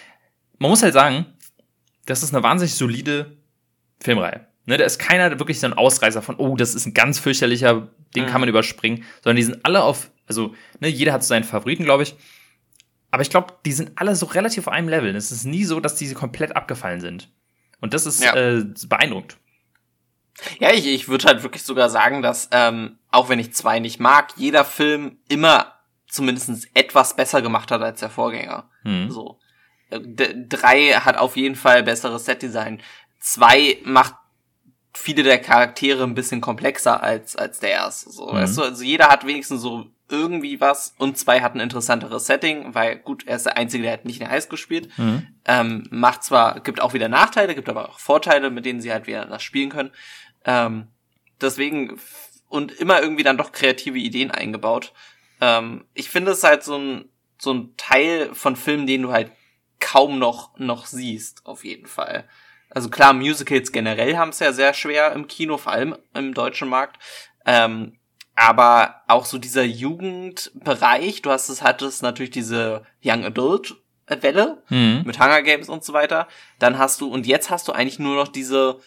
man muss halt sagen, das ist eine wahnsinnig solide Filmreihe. Ne, da ist keiner wirklich so ein Ausreißer von, oh, das ist ein ganz fürchterlicher, den
Mhm.
kann man überspringen, sondern die sind alle auf, also, ne, jeder hat so seinen Favoriten, glaube ich. Aber ich glaube, die sind alle so relativ auf einem Level. Es ist nie so, dass diese komplett abgefallen sind. Und das ist
Ja.
äh, beeindruckend.
ja, ich, ich würde halt wirklich sogar sagen, dass ähm, auch wenn ich zwei nicht mag, jeder Film immer zumindest etwas besser gemacht hat als der Vorgänger.
Mhm.
So. Äh, D drei hat auf jeden Fall besseres Setdesign. Zwei macht viele der Charaktere ein bisschen komplexer als, als der erste. So,
Mhm.
weißt du, also jeder hat wenigstens so irgendwie was und zwei hat ein interessanteres Setting, weil gut, er ist der Einzige, der halt nicht in der Highschool spielt.
Mhm.
Ähm, macht zwar, gibt auch wieder Nachteile, gibt aber auch Vorteile, mit denen sie halt wieder das spielen können. Ähm, deswegen, und immer irgendwie dann doch kreative Ideen eingebaut. Ähm, ich finde es halt so ein, so ein Teil von Filmen, den du halt kaum noch, noch siehst, auf jeden Fall. Also klar, Musicals generell haben es ja sehr schwer im Kino, vor allem im deutschen Markt. Ähm, aber auch so dieser Jugendbereich, du hast es, hattest natürlich diese Young Adult Welle
Mhm.
mit Hunger Games und so weiter. Dann hast du, und jetzt hast du eigentlich nur noch diese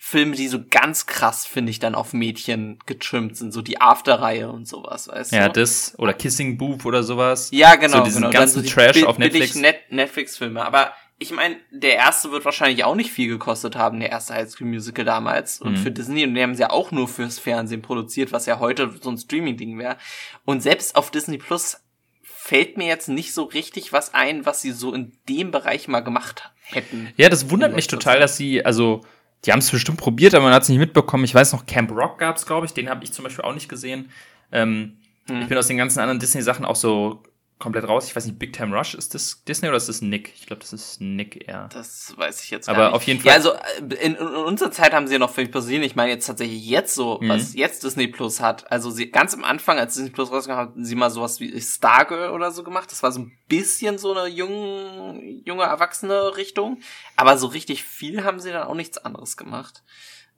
Filme, die so ganz krass, finde ich, dann auf Mädchen getrimmt sind, so die After-Reihe und sowas, weißt
Ja,
du?
das oder Kissing Booth oder sowas.
Ja, genau.
So diesen
genau.
ganzen
die
Trash auf Netflix.
Net Netflix-Filme. Aber ich meine, der erste wird wahrscheinlich auch nicht viel gekostet haben, der erste High School Musical damals. Und
Mhm.
für Disney, und die haben sie ja auch nur fürs Fernsehen produziert, was ja heute so ein Streaming-Ding wäre. Und selbst auf Disney Plus fällt mir jetzt nicht so richtig was ein, was sie so in dem Bereich mal gemacht hätten.
Ja, das wundert mich total, dass sie, also, die haben es bestimmt probiert, aber man hat es nicht mitbekommen. Ich weiß noch, Camp Rock gab es, glaube ich. Den habe ich zum Beispiel auch nicht gesehen. Ähm,
Hm.
Ich bin aus den ganzen anderen Disney-Sachen auch so komplett raus. Ich weiß nicht, Big Time Rush, ist das Disney oder ist das Nick? Ich glaube, das ist Nick eher.
Das weiß ich jetzt
Aber
gar nicht.
auf jeden
Ja,
Fall-
also äh, in, in unserer Zeit haben sie ja noch völlig passiert. Ich meine jetzt tatsächlich jetzt so,
Mhm.
was jetzt Disney Plus hat. Also sie ganz am Anfang, als Disney Plus rauskam, hatten sie mal sowas wie Stargirl oder so gemacht. Das war so ein bisschen so eine junge, junge erwachsene Richtung. Aber so richtig viel haben sie dann auch nichts anderes gemacht.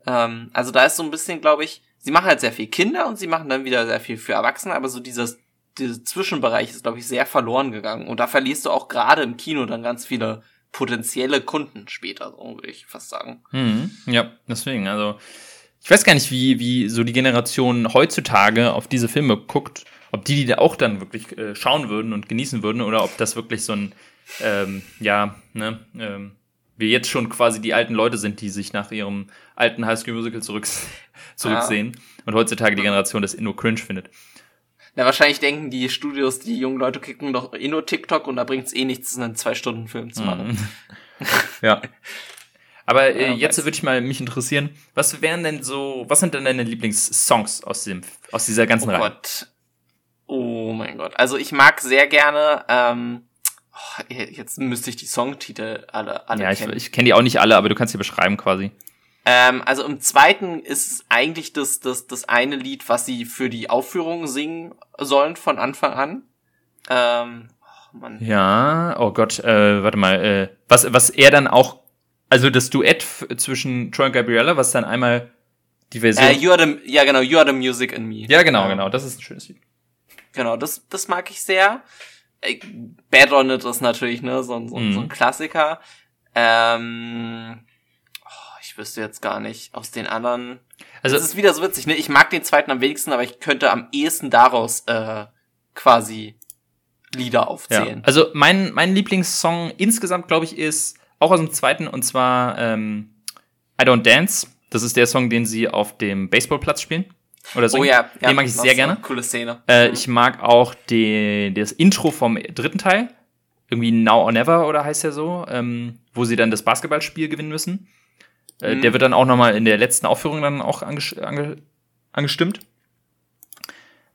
Ähm, also da ist so ein bisschen, glaube ich, sie machen halt sehr viel Kinder und sie machen dann wieder sehr viel für Erwachsene, aber so dieses dieser Zwischenbereich ist, glaube ich, sehr verloren gegangen. Und da verlierst du auch gerade im Kino dann ganz viele potenzielle Kunden später, so würde ich fast sagen.
Mhm. Ja, deswegen, also, ich weiß gar nicht, wie, wie so die Generation heutzutage auf diese Filme guckt, ob die die da auch dann wirklich äh, schauen würden und genießen würden oder ob das wirklich so ein, ähm, ja, ne, ähm, wir jetzt schon quasi die alten Leute sind, die sich nach ihrem alten High School Musical zurück, zurücksehen und heutzutage die Generation das nur cringe findet.
Na, wahrscheinlich denken die Studios, die jungen Leute kicken doch eh nur TikTok und da bringt's eh nichts, einen Zwei-Stunden-Film zu machen.
Mhm. [laughs] ja. Aber äh,
Ja,
jetzt würde ich mal mich interessieren, was wären denn so, was sind denn deine Lieblingssongs aus dem, aus dieser ganzen
Oh
Reihe?
Gott. Oh mein Gott. Also ich mag sehr gerne, ähm, oh, jetzt müsste ich die Songtitel alle, alle
Ja, ich,
kennen.
ich kenne die auch nicht alle, aber du kannst sie beschreiben quasi.
Ähm, also im zweiten ist es eigentlich das, das, das eine Lied, was sie für die Aufführung singen sollen von Anfang an. Ähm, oh Mann.
Ja, oh Gott, äh, warte mal, äh, was, was er dann auch, also das Duett zwischen Troy und Gabriella, was dann einmal die Version.
Äh, you are the, ja genau, You are the Music in Me.
ja, genau, genau, das ist ein schönes Lied.
Genau, das, das mag ich sehr. Äh, Bad on It ist natürlich, ne, so, ein- so, ein- so ein
Mhm.
Klassiker. Ähm, ich wüsste jetzt gar nicht aus den anderen.
Also,
das ist wieder so witzig, ne? Ich mag den zweiten am wenigsten, aber ich könnte am ehesten daraus äh, quasi Lieder
ja.
aufzählen.
also mein, mein Lieblingssong insgesamt, glaube ich, ist auch aus dem zweiten und zwar ähm, I Don't Dance. Das ist der Song, den sie auf dem Baseballplatz spielen. Oder so.
oh ja, ja,
Den mag ich sehr gerne.
Coole Szene.
Äh,
Mhm.
ich mag auch die, das Intro vom dritten Teil. Irgendwie Now or Never oder heißt der so, ähm, wo sie dann das Basketballspiel gewinnen müssen. Äh,
Mhm.
Der wird dann auch noch mal in der letzten Aufführung dann auch anges ange angestimmt.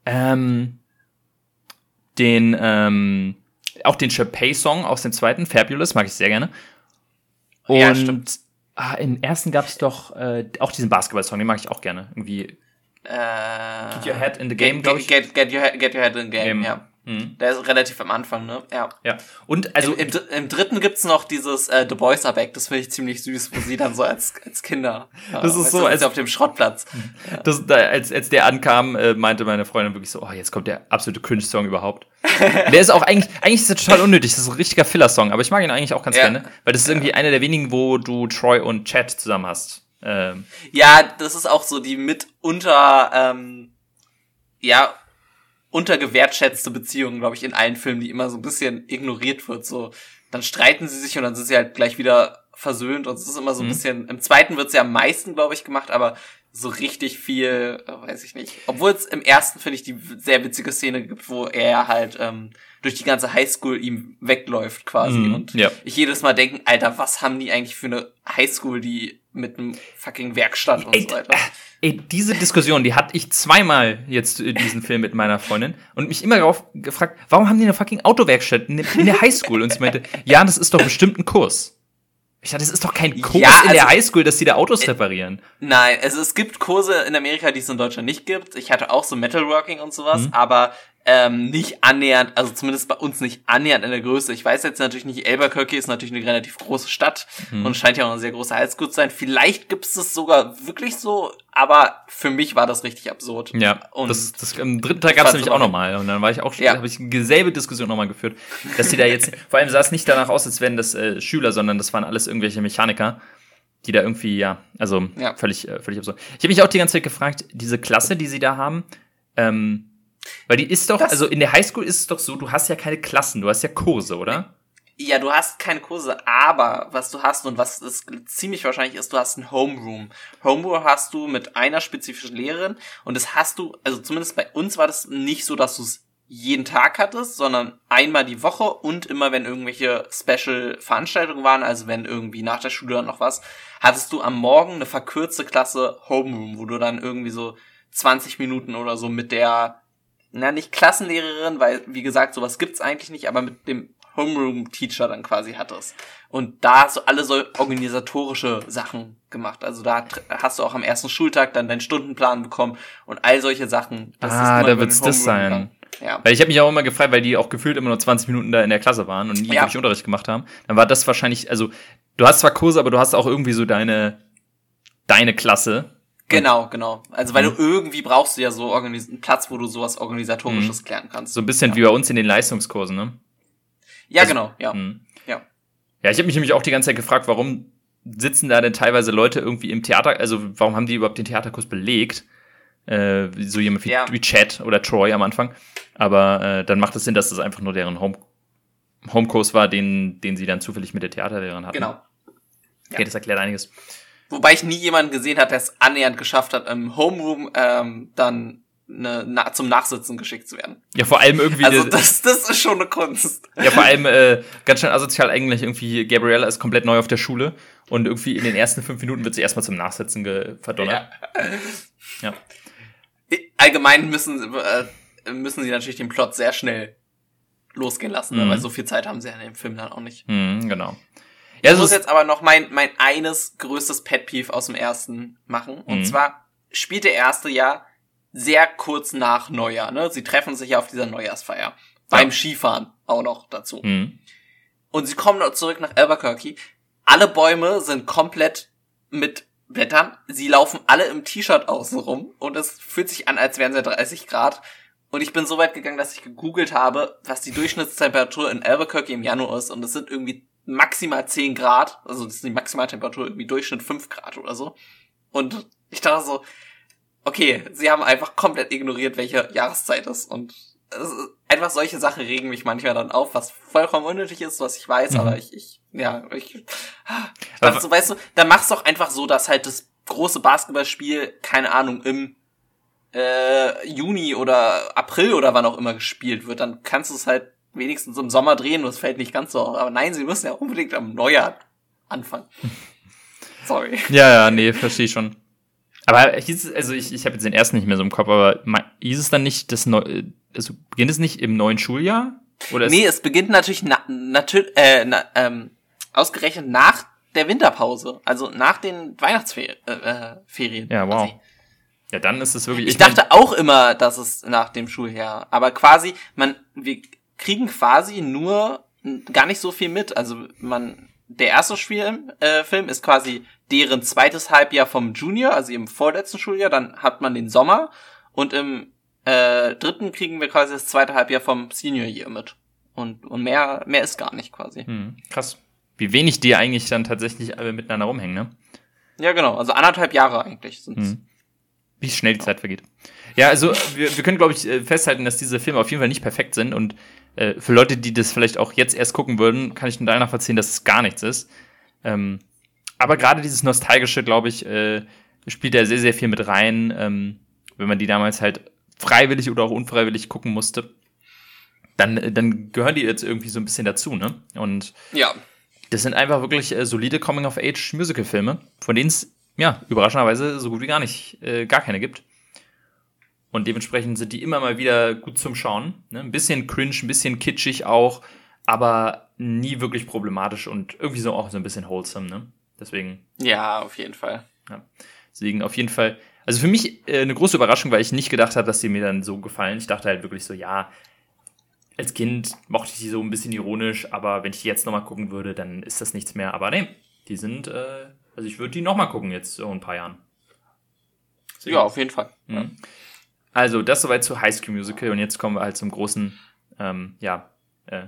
Ähm, den, ähm, auch den Chapey-Song aus dem zweiten, Fabulous, mag ich sehr gerne. Und
Ja, stimmt.
Ah, im ersten gab es doch äh, auch diesen Basketball-Song, den mag ich auch gerne. Irgendwie
Äh,
Get Your Head in the Game,
get. Get, get, your, head- get Your Head in the Game,
Game.
ja.
Mhm.
Der ist relativ am Anfang, ne? Ja.
Ja. Und also
Im, im, Im dritten gibt's noch dieses äh, The Boys Are Back, das finde ich ziemlich süß, wo sie dann so als, als Kinder. äh,
Das ist so,
als- auf dem Schrottplatz.
Das, da, als, als der ankam, äh, meinte meine Freundin wirklich so, oh, jetzt kommt der absolute Cringe-Song überhaupt. [laughs] der ist auch eigentlich, eigentlich ist er total unnötig, das ist ein richtiger Filler-Song, aber ich mag ihn eigentlich auch ganz
Ja.
gerne, weil das ist irgendwie einer der wenigen, wo du Troy und Chad zusammen hast. Ähm,
Ja, das ist auch so die mitunter, ähm, ja, untergewertschätzte Beziehung, glaube ich, in allen Filmen, die immer so ein bisschen ignoriert wird. So, dann streiten sie sich und dann sind sie halt gleich wieder versöhnt und es ist immer so ein
Mhm.
bisschen, im zweiten wird sie am meisten, glaube ich, gemacht, aber so richtig viel, äh, weiß ich nicht. Obwohl es im ersten, finde ich, die sehr witzige Szene gibt, wo er halt ähm, durch die ganze Highschool ihm wegläuft quasi.
Mhm,
und
ja.
ich jedes Mal denken, Alter, was haben die eigentlich für eine Highschool, die mit einem fucking Werkstatt und
Ey,
so weiter.
äh, ey, diese Diskussion, die hatte ich zweimal jetzt in diesem Film mit meiner Freundin und mich immer darauf gefragt, warum haben die eine fucking Autowerkstatt in der, Highschool? Und sie meinte, ja, das ist doch bestimmt ein Kurs. Ich dachte, das ist doch kein Kurs
Ja,
in der
also-
Highschool, dass die da Autos reparieren.
Nein, also es gibt Kurse in Amerika, die es in Deutschland nicht gibt. Ich hatte auch so Metalworking und sowas,
Mhm.
aber ähm, nicht annähernd, also zumindest bei uns nicht annähernd in der Größe. Ich weiß jetzt natürlich nicht, Albuquerque ist natürlich eine relativ große Stadt
Mhm.
und scheint ja auch eine sehr große Highschool zu sein. Vielleicht gibt es das sogar wirklich so, aber für mich war das richtig absurd.
Ja,
Und
das, das, am dritten Tag gab es nämlich auch nochmal. Und dann war ich auch,
Ja.
habe ich dieselbe Diskussion nochmal geführt, dass die da jetzt, [laughs] vor allem sah es nicht danach aus, als wären das äh, Schüler, sondern das waren alles irgendwelche Mechaniker, die da irgendwie, ja, also
Ja.
völlig, äh, völlig absurd. Ich habe mich auch die ganze Zeit gefragt, diese Klasse, die sie da haben, ähm, weil die ist doch,
Das-
also in der Highschool ist es doch so, du hast ja keine Klassen, du hast ja Kurse, oder?
Ja, du hast keine Kurse, aber was du hast und was es ziemlich wahrscheinlich ist, du hast ein Homeroom. Homeroom hast du mit einer spezifischen Lehrerin und das hast du, also zumindest bei uns war das nicht so, dass du es jeden Tag hattest, sondern einmal die Woche und immer wenn irgendwelche Special-Veranstaltungen waren, also wenn irgendwie nach der Schule noch was, hattest du am Morgen eine verkürzte Klasse Homeroom, wo du dann irgendwie so 20 Minuten oder so mit der, na nicht Klassenlehrerin, weil wie gesagt, sowas gibt's eigentlich nicht, aber mit dem Homeroom-Teacher dann quasi hattest. Und da hast du alle so organisatorische Sachen gemacht. Also da hast du auch am ersten Schultag dann deinen Stundenplan bekommen und all solche Sachen. Das
Ah, da wird's das sein.
gegangen. Ja.
Weil ich habe mich auch immer gefragt, weil die auch gefühlt immer nur 20 Minuten da in der Klasse waren und nie
Ja.
wirklich Unterricht gemacht haben. Dann war das wahrscheinlich, also du hast zwar Kurse, aber du hast auch irgendwie so deine, deine Klasse.
Genau, genau. Also weil
Mhm.
du irgendwie brauchst du ja so einen Platz, wo du sowas organisatorisches
Mhm.
klären kannst.
So ein bisschen wie bei uns in den Leistungskursen, ne?
ja,
also-
genau, ja.
Mhm.
Ja.
Ja, ich habe mich nämlich auch die ganze Zeit gefragt, warum sitzen da denn teilweise Leute irgendwie im Theater, also warum haben die überhaupt den Theaterkurs belegt? Äh, so jemand wie,
Ja.
wie Chad oder Troy am Anfang. Aber äh, dann macht es Sinn, dass das einfach nur deren Home Homekurs war, den, den sie dann zufällig mit der Theaterlehrerin hatten.
Genau.
Okay, das erklärt einiges.
Wobei ich nie jemanden gesehen hat, der es annähernd geschafft hat, im Homeroom ähm, dann ne, na, zum Nachsitzen geschickt zu werden.
Ja, vor allem irgendwie,
Also das, das ist schon eine Kunst.
ja, vor allem äh, ganz schön asozial eigentlich irgendwie, Gabriella ist komplett neu auf der Schule und irgendwie in den ersten fünf Minuten wird sie erstmal zum Nachsitzen verdonnert. Ja.
Allgemein müssen, äh, müssen sie natürlich den Plot sehr schnell losgehen lassen,
Mhm.
weil so viel Zeit haben sie ja in dem Film dann auch nicht.
Hm, genau.
Ich
Ja,
muss jetzt aber noch mein, mein eines größtes Pet Peeve aus dem ersten machen. Und
Mhm.
zwar spielt der erste ja sehr kurz nach Neujahr. Ne? Sie treffen sich ja auf dieser Neujahrsfeier. Beim Skifahren auch noch dazu.
hm,
Und sie kommen zurück nach Albuquerque. Alle Bäume sind komplett mit Blättern. Sie laufen alle im T-Shirt außen rum. Und es fühlt sich an, als wären sie 30 Grad. Und ich bin so weit gegangen, dass ich gegoogelt habe, was die Durchschnittstemperatur in Albuquerque im Januar ist. Und es sind irgendwie maximal 10 Grad. Also das ist die Maximaltemperatur, irgendwie Durchschnitt 5 Grad oder so. Und ich dachte so, okay, sie haben einfach komplett ignoriert, welche Jahreszeit ist. Und es ist, einfach solche Sachen regen mich manchmal dann auf, was vollkommen unnötig ist, was ich weiß,
Mhm.
aber ich, ich, ja, ich, ich dachte so, weißt du, dann mach's doch einfach so, dass halt das große Basketballspiel, keine Ahnung, im äh, Juni oder April oder wann auch immer gespielt wird, dann kannst du es halt wenigstens im Sommer drehen und es fällt nicht ganz so auf. Aber nein, sie müssen ja unbedingt am Neujahr anfangen. [laughs] Sorry.
Ja, ja, nee, verstehe ich schon. Aber hieß es, also ich, ich habe jetzt den ersten nicht mehr so im Kopf, aber hieß es dann nicht, das neu, also beginnt es nicht im neuen Schuljahr? Oder
Nee, es beginnt natürlich na, natürlich äh, na, ähm, ausgerechnet nach der Winterpause, also nach den Weihnachtsferien. Äh, Ferien
Ja, wow.
quasi.
ja, dann ist es wirklich.
Ich
mein-
dachte auch immer, dass es nach dem Schuljahr, aber quasi man wir kriegen quasi nur gar nicht so viel mit. Also man der erste Film, äh, Film ist quasi deren zweites Halbjahr vom Junior, also im vorletzten Schuljahr. Dann hat man den Sommer und im äh, dritten kriegen wir quasi das zweite Halbjahr vom Senior Year mit. Und, und mehr, mehr ist gar nicht quasi.
Hm, krass. Wie wenig die eigentlich dann tatsächlich alle miteinander rumhängen, ne?
Ja, genau. Also anderthalb Jahre eigentlich sind's.
Hm. Wie schnell die Zeit vergeht. Ja, also wir, wir können, glaube ich, äh, festhalten, dass diese Filme auf jeden Fall nicht perfekt sind. Und äh, für Leute, die das vielleicht auch jetzt erst gucken würden, kann ich nur danach erzählen, dass es gar nichts ist. Ähm, aber gerade dieses Nostalgische, glaube ich, äh, spielt da sehr, sehr viel mit rein, ähm, wenn man die damals halt freiwillig oder auch unfreiwillig gucken musste. Dann, dann gehören die jetzt irgendwie so ein bisschen dazu, ne? Und
Ja.
das sind einfach wirklich äh, solide Coming-of-Age-Musical-Filme, von denen es, ja, überraschenderweise so gut wie gar nicht, äh, gar keine gibt. Und dementsprechend sind die immer mal wieder gut zum Schauen. Ne? Ein bisschen cringe, ein bisschen kitschig auch, aber nie wirklich problematisch und irgendwie so auch so ein bisschen wholesome, ne? Deswegen,
Ja, auf jeden Fall.
deswegen auf jeden Fall. Also für mich äh, eine große Überraschung, weil ich nicht gedacht habe, dass die mir dann so gefallen. Ich dachte halt wirklich so, ja, als Kind mochte ich die so ein bisschen ironisch, aber wenn ich die jetzt nochmal gucken würde, dann ist das nichts mehr. Aber nee, die sind, äh, also ich würde die nochmal gucken jetzt so in ein paar Jahren.
Ja, auf jeden Fall.
Mhm. Also, das soweit zu High School Musical und jetzt kommen wir halt zum großen, ähm, ja, äh,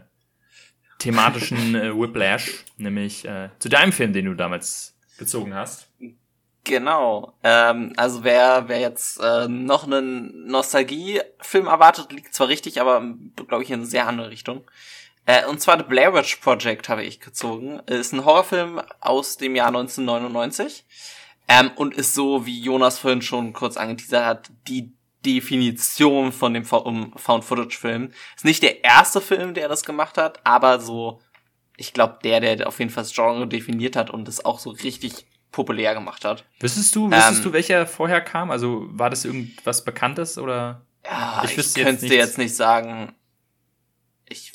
thematischen [laughs] äh, Whiplash, nämlich äh, zu deinem Film, den du damals gezogen hast.
Genau. Ähm, also wer, wer jetzt äh, noch einen Nostalgie-Film erwartet, liegt zwar richtig, aber glaube ich in eine sehr andere Richtung. Äh, und zwar The Blair Witch Project habe ich gezogen. Ist ein Horrorfilm aus dem Jahr 1999 ähm, und ist so, wie Jonas vorhin schon kurz angeteasert hat, die Definition von dem Found-Footage-Film. Ist nicht der erste Film, der das gemacht hat, aber so, ich glaube, der, der auf jeden Fall das Genre definiert hat und es auch so richtig populär gemacht hat.
Wüsstest du, wüsstest
Ähm,
du, welcher vorher kam? Also war das irgendwas Bekanntes oder?
Ja,
Ich
ich, könnte dir jetzt nicht sagen. Ich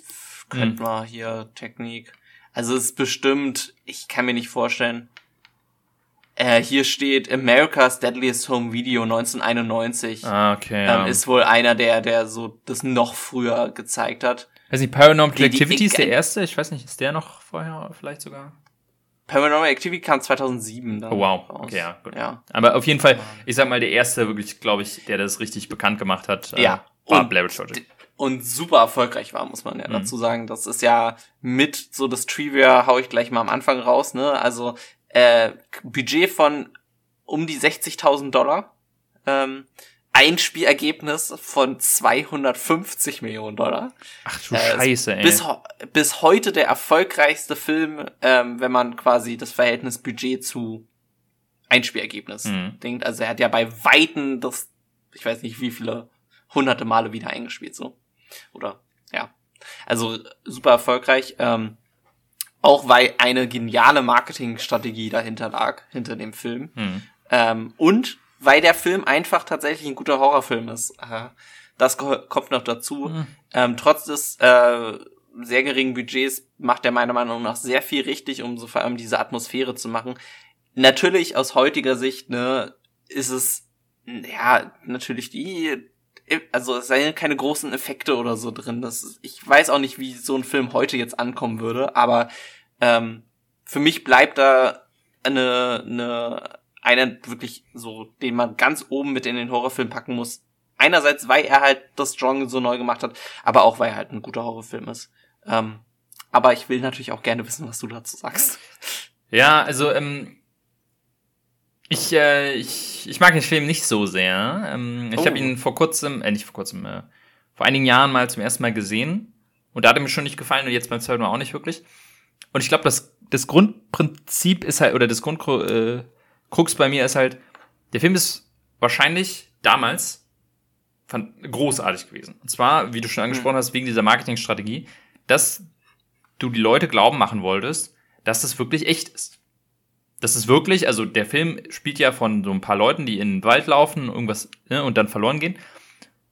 könnte
Hm.
mal hier Technik. Also es ist bestimmt, ich kann mir nicht vorstellen. Äh, hier steht America's Deadliest Home Video 1991.
Ah, okay. Ja.
Ähm, ist wohl einer, der, der so das noch früher gezeigt hat.
weiß nicht, Paranormal
die- die-
Activity ist der erste? Ich weiß nicht, ist der noch vorher vielleicht sogar?
Paranormal Activity kam 2007 dann
Oh, wow.
raus.
Okay, ja, gut.
Ja.
Aber auf jeden Fall, ich sag mal, der erste wirklich, glaube ich, der das richtig bekannt gemacht hat, äh,
Ja.
war
Und
Blair Witch Project.
und super erfolgreich war, muss man ja
Mhm.
dazu sagen. Das ist ja mit so das Trivia hau ich gleich mal am Anfang raus, ne? Also äh, Budget von um die 60.000 Dollar, ähm, Einspielergebnis von 250 Millionen Dollar.
Ach du
Äh,
Scheiße, ey.
Bis, bis heute der erfolgreichste Film, ähm, wenn man quasi das Verhältnis Budget zu Einspielergebnis
Mhm.
denkt. Also er hat ja bei Weitem das, ich weiß nicht wie viele hunderte Male wieder eingespielt, so. Oder, ja. Also super erfolgreich. Ähm, auch weil eine geniale Marketingstrategie dahinter lag, hinter dem Film.
Hm.
Ähm, und weil der Film einfach tatsächlich ein guter Horrorfilm ist. Äh, Das ko- kommt noch dazu.
Hm.
Ähm, trotz des äh, sehr geringen Budgets macht er meiner Meinung nach sehr viel richtig, um so vor allem diese Atmosphäre zu machen. Natürlich aus heutiger Sicht, ne, ist es, ja, natürlich die, also es seien keine großen Effekte oder so drin. Das, ist- ich weiß auch nicht, wie so ein Film heute jetzt ankommen würde, aber ähm, für mich bleibt da eine, eine, einer wirklich so, den man ganz oben mit in den Horrorfilm packen muss. Einerseits, weil er halt das Genre so neu gemacht hat, aber auch, weil er halt ein guter Horrorfilm ist. Ähm, aber ich will natürlich auch gerne wissen, was du dazu sagst.
Ja, also ähm, ich, äh, ich, ich mag den Film nicht so sehr. Ähm, ich
Oh.
habe ihn vor kurzem, äh, nicht vor kurzem, äh, vor einigen Jahren mal zum ersten Mal gesehen. Und da hat er mir schon nicht gefallen und jetzt beim zweiten Mal auch nicht wirklich. Und ich glaube, das, das Grundprinzip ist halt, oder das Grundkrux äh, Krux bei mir ist halt, der Film ist wahrscheinlich damals fand, großartig gewesen. Und zwar, wie du schon angesprochen hast, wegen dieser Marketingstrategie, dass du die Leute glauben machen wolltest, dass das wirklich echt ist. Das ist wirklich, also der Film spielt ja von so ein paar Leuten, die in den Wald laufen, irgendwas ne, und dann verloren gehen.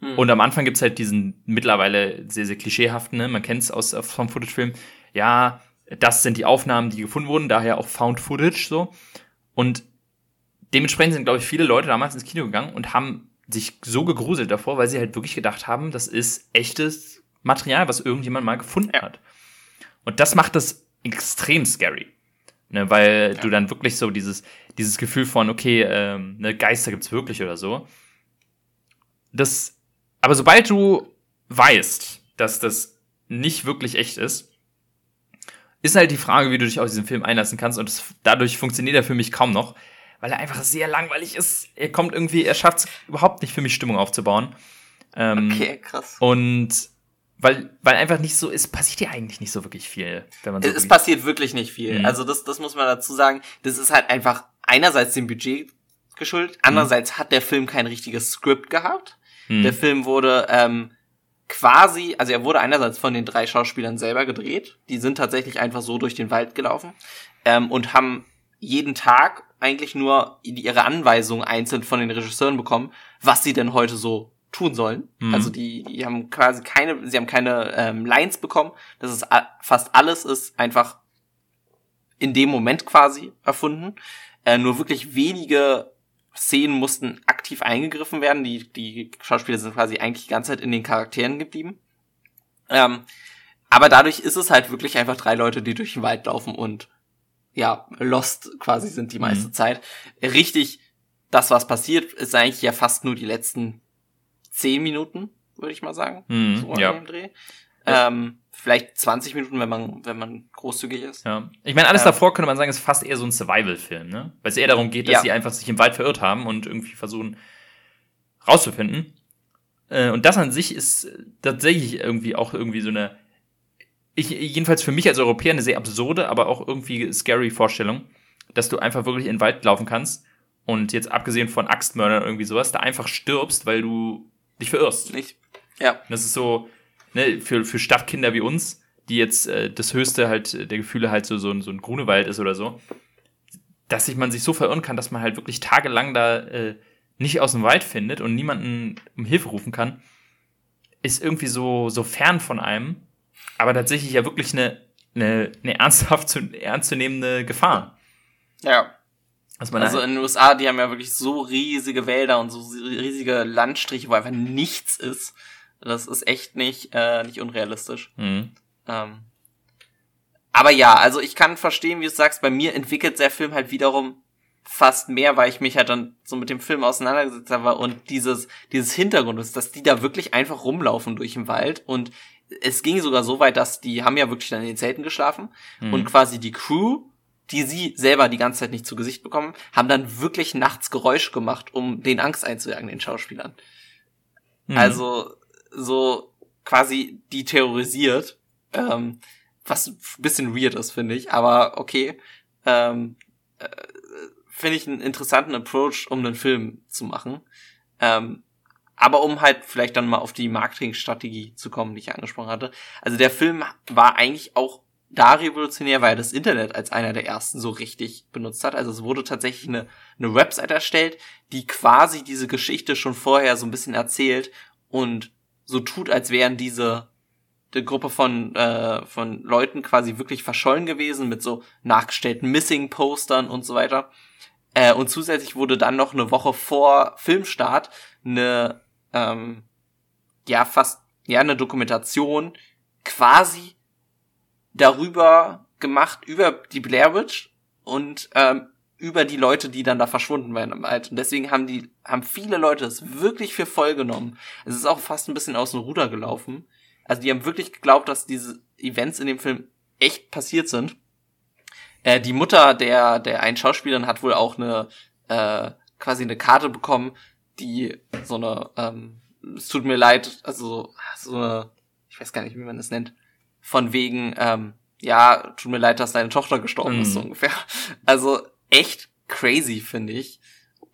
Hm.
Und am Anfang gibt's halt diesen mittlerweile sehr, sehr klischeehaften, ne? man kennt es aus äh, vom Footage-Film, ja, das sind die Aufnahmen, die gefunden wurden, daher auch Found Footage so. Und dementsprechend sind, glaube ich, viele Leute damals ins Kino gegangen und haben sich so gegruselt davor, weil sie halt wirklich gedacht haben, das ist echtes Material, was irgendjemand mal gefunden hat. Und das macht das extrem scary. Ne, weil du dann wirklich so dieses, dieses Gefühl von, okay, ähm, ne, Geister gibt's wirklich oder so. Das, aber sobald du weißt, dass das nicht wirklich echt ist, ist halt die Frage, wie du dich auf diesen Film einlassen kannst. Und das, dadurch funktioniert er für mich kaum noch, weil er einfach sehr langweilig ist. Er kommt irgendwie, er schafft es überhaupt nicht für mich, Stimmung aufzubauen. Ähm,
Okay, krass.
Und weil, weil einfach nicht so, es passiert ja eigentlich nicht so wirklich viel, wenn man so
Es, es passiert wirklich nicht viel.
Mhm.
Also das, das muss man dazu sagen. Das ist halt einfach einerseits dem Budget geschuldet. Andererseits hat der Film kein richtiges Skript gehabt. Mhm. Der Film wurde ähm, quasi, also er wurde einerseits von den drei Schauspielern selber gedreht. Die sind tatsächlich einfach so durch den Wald gelaufen ähm, und haben jeden Tag eigentlich nur ihre Anweisungen einzeln von den Regisseuren bekommen, was sie denn heute so tun sollen. Mhm. Also die, die haben quasi keine, sie haben keine ähm, Lines bekommen. Das ist fast alles ist einfach in dem Moment quasi erfunden. Äh, nur wirklich wenige Szenen mussten aktiv eingegriffen werden. Die, die Schauspieler sind quasi eigentlich die ganze Zeit in den Charakteren geblieben. Ähm, aber dadurch ist es halt wirklich einfach drei Leute, die durch den Wald laufen und ja, lost quasi sind die meiste mhm. Zeit. Richtig, das, was passiert, ist eigentlich ja fast nur die letzten zehn Minuten, würde ich mal sagen. Mhm, so ja. dem Dreh. Ähm, vielleicht 20 Minuten, wenn man, wenn man großzügig ist.
Ja. Ich meine, alles ähm, davor könnte man sagen, ist fast eher so ein Survival-Film, ne? Weil es eher darum geht, dass ja. sie einfach sich im Wald verirrt haben und irgendwie versuchen rauszufinden. Äh, und das an sich ist tatsächlich irgendwie auch irgendwie so eine, ich, jedenfalls für mich als Europäer eine sehr absurde, aber auch irgendwie scary Vorstellung, dass du einfach wirklich in den Wald laufen kannst und jetzt abgesehen von Axtmördern irgendwie sowas, da einfach stirbst, weil du dich verirrst.
Nicht. Ja.
Das ist so, ne, für, für Stadtkinder wie uns, die jetzt äh, das höchste halt der Gefühle halt so, so, ein, so ein Grunewald ist oder so, dass sich man sich so verirren kann, dass man halt wirklich tagelang da äh, nicht aus dem Wald findet und niemanden um Hilfe rufen kann, ist irgendwie so, so fern von einem, aber tatsächlich ja wirklich eine, eine, eine [laughs] ernsthaft zu, ernstzunehmende Gefahr.
Ja. Also in den USA, die haben ja wirklich so riesige Wälder und so riesige Landstriche, wo einfach nichts ist. Das ist echt nicht, äh, nicht unrealistisch. Mhm. Ähm, aber ja, also ich kann verstehen, wie du sagst, bei mir entwickelt der Film halt wiederum fast mehr, weil ich mich halt dann so mit dem Film auseinandergesetzt habe und dieses, dieses Hintergrund ist, dass die da wirklich einfach rumlaufen durch den Wald und es ging sogar so weit, dass die haben ja wirklich dann in den Zelten geschlafen mhm. und quasi die Crew, die sie selber die ganze Zeit nicht zu Gesicht bekommen, haben dann wirklich nachts Geräusch gemacht, um den Angst einzujagen, den Schauspielern. Mhm. Also so quasi die terrorisiert, ähm, was ein bisschen weird ist, finde ich, aber okay. Ähm, äh, finde ich einen interessanten Approach, um einen Film zu machen. Ähm, aber um halt vielleicht dann mal auf die Marketingstrategie zu kommen, die ich angesprochen hatte. Also der Film war eigentlich auch da revolutionär, weil er das Internet als einer der ersten so richtig benutzt hat. Also es wurde tatsächlich eine, eine Website erstellt, die quasi diese Geschichte schon vorher so ein bisschen erzählt und so tut, als wären diese die Gruppe von äh, von Leuten quasi wirklich verschollen gewesen mit so nachgestellten Missing Postern und so weiter. Äh, und zusätzlich wurde dann noch eine Woche vor Filmstart eine ähm, ja fast ja eine Dokumentation quasi darüber gemacht über die Blair Witch und ähm, über die Leute, die dann da verschwunden waren im Wald. Und deswegen haben die, haben viele Leute es wirklich für voll genommen. Es ist auch fast ein bisschen aus dem Ruder gelaufen. Also die haben wirklich geglaubt, dass diese Events in dem Film echt passiert sind. Äh, die Mutter der, der einen Schauspielerin hat wohl auch eine, äh, quasi eine Karte bekommen, die so eine, ähm, es tut mir leid, also so eine, ich weiß gar nicht, wie man das nennt, von wegen, ähm, ja, tut mir leid, dass deine Tochter gestorben mhm. ist, so ungefähr. Also echt crazy, finde ich.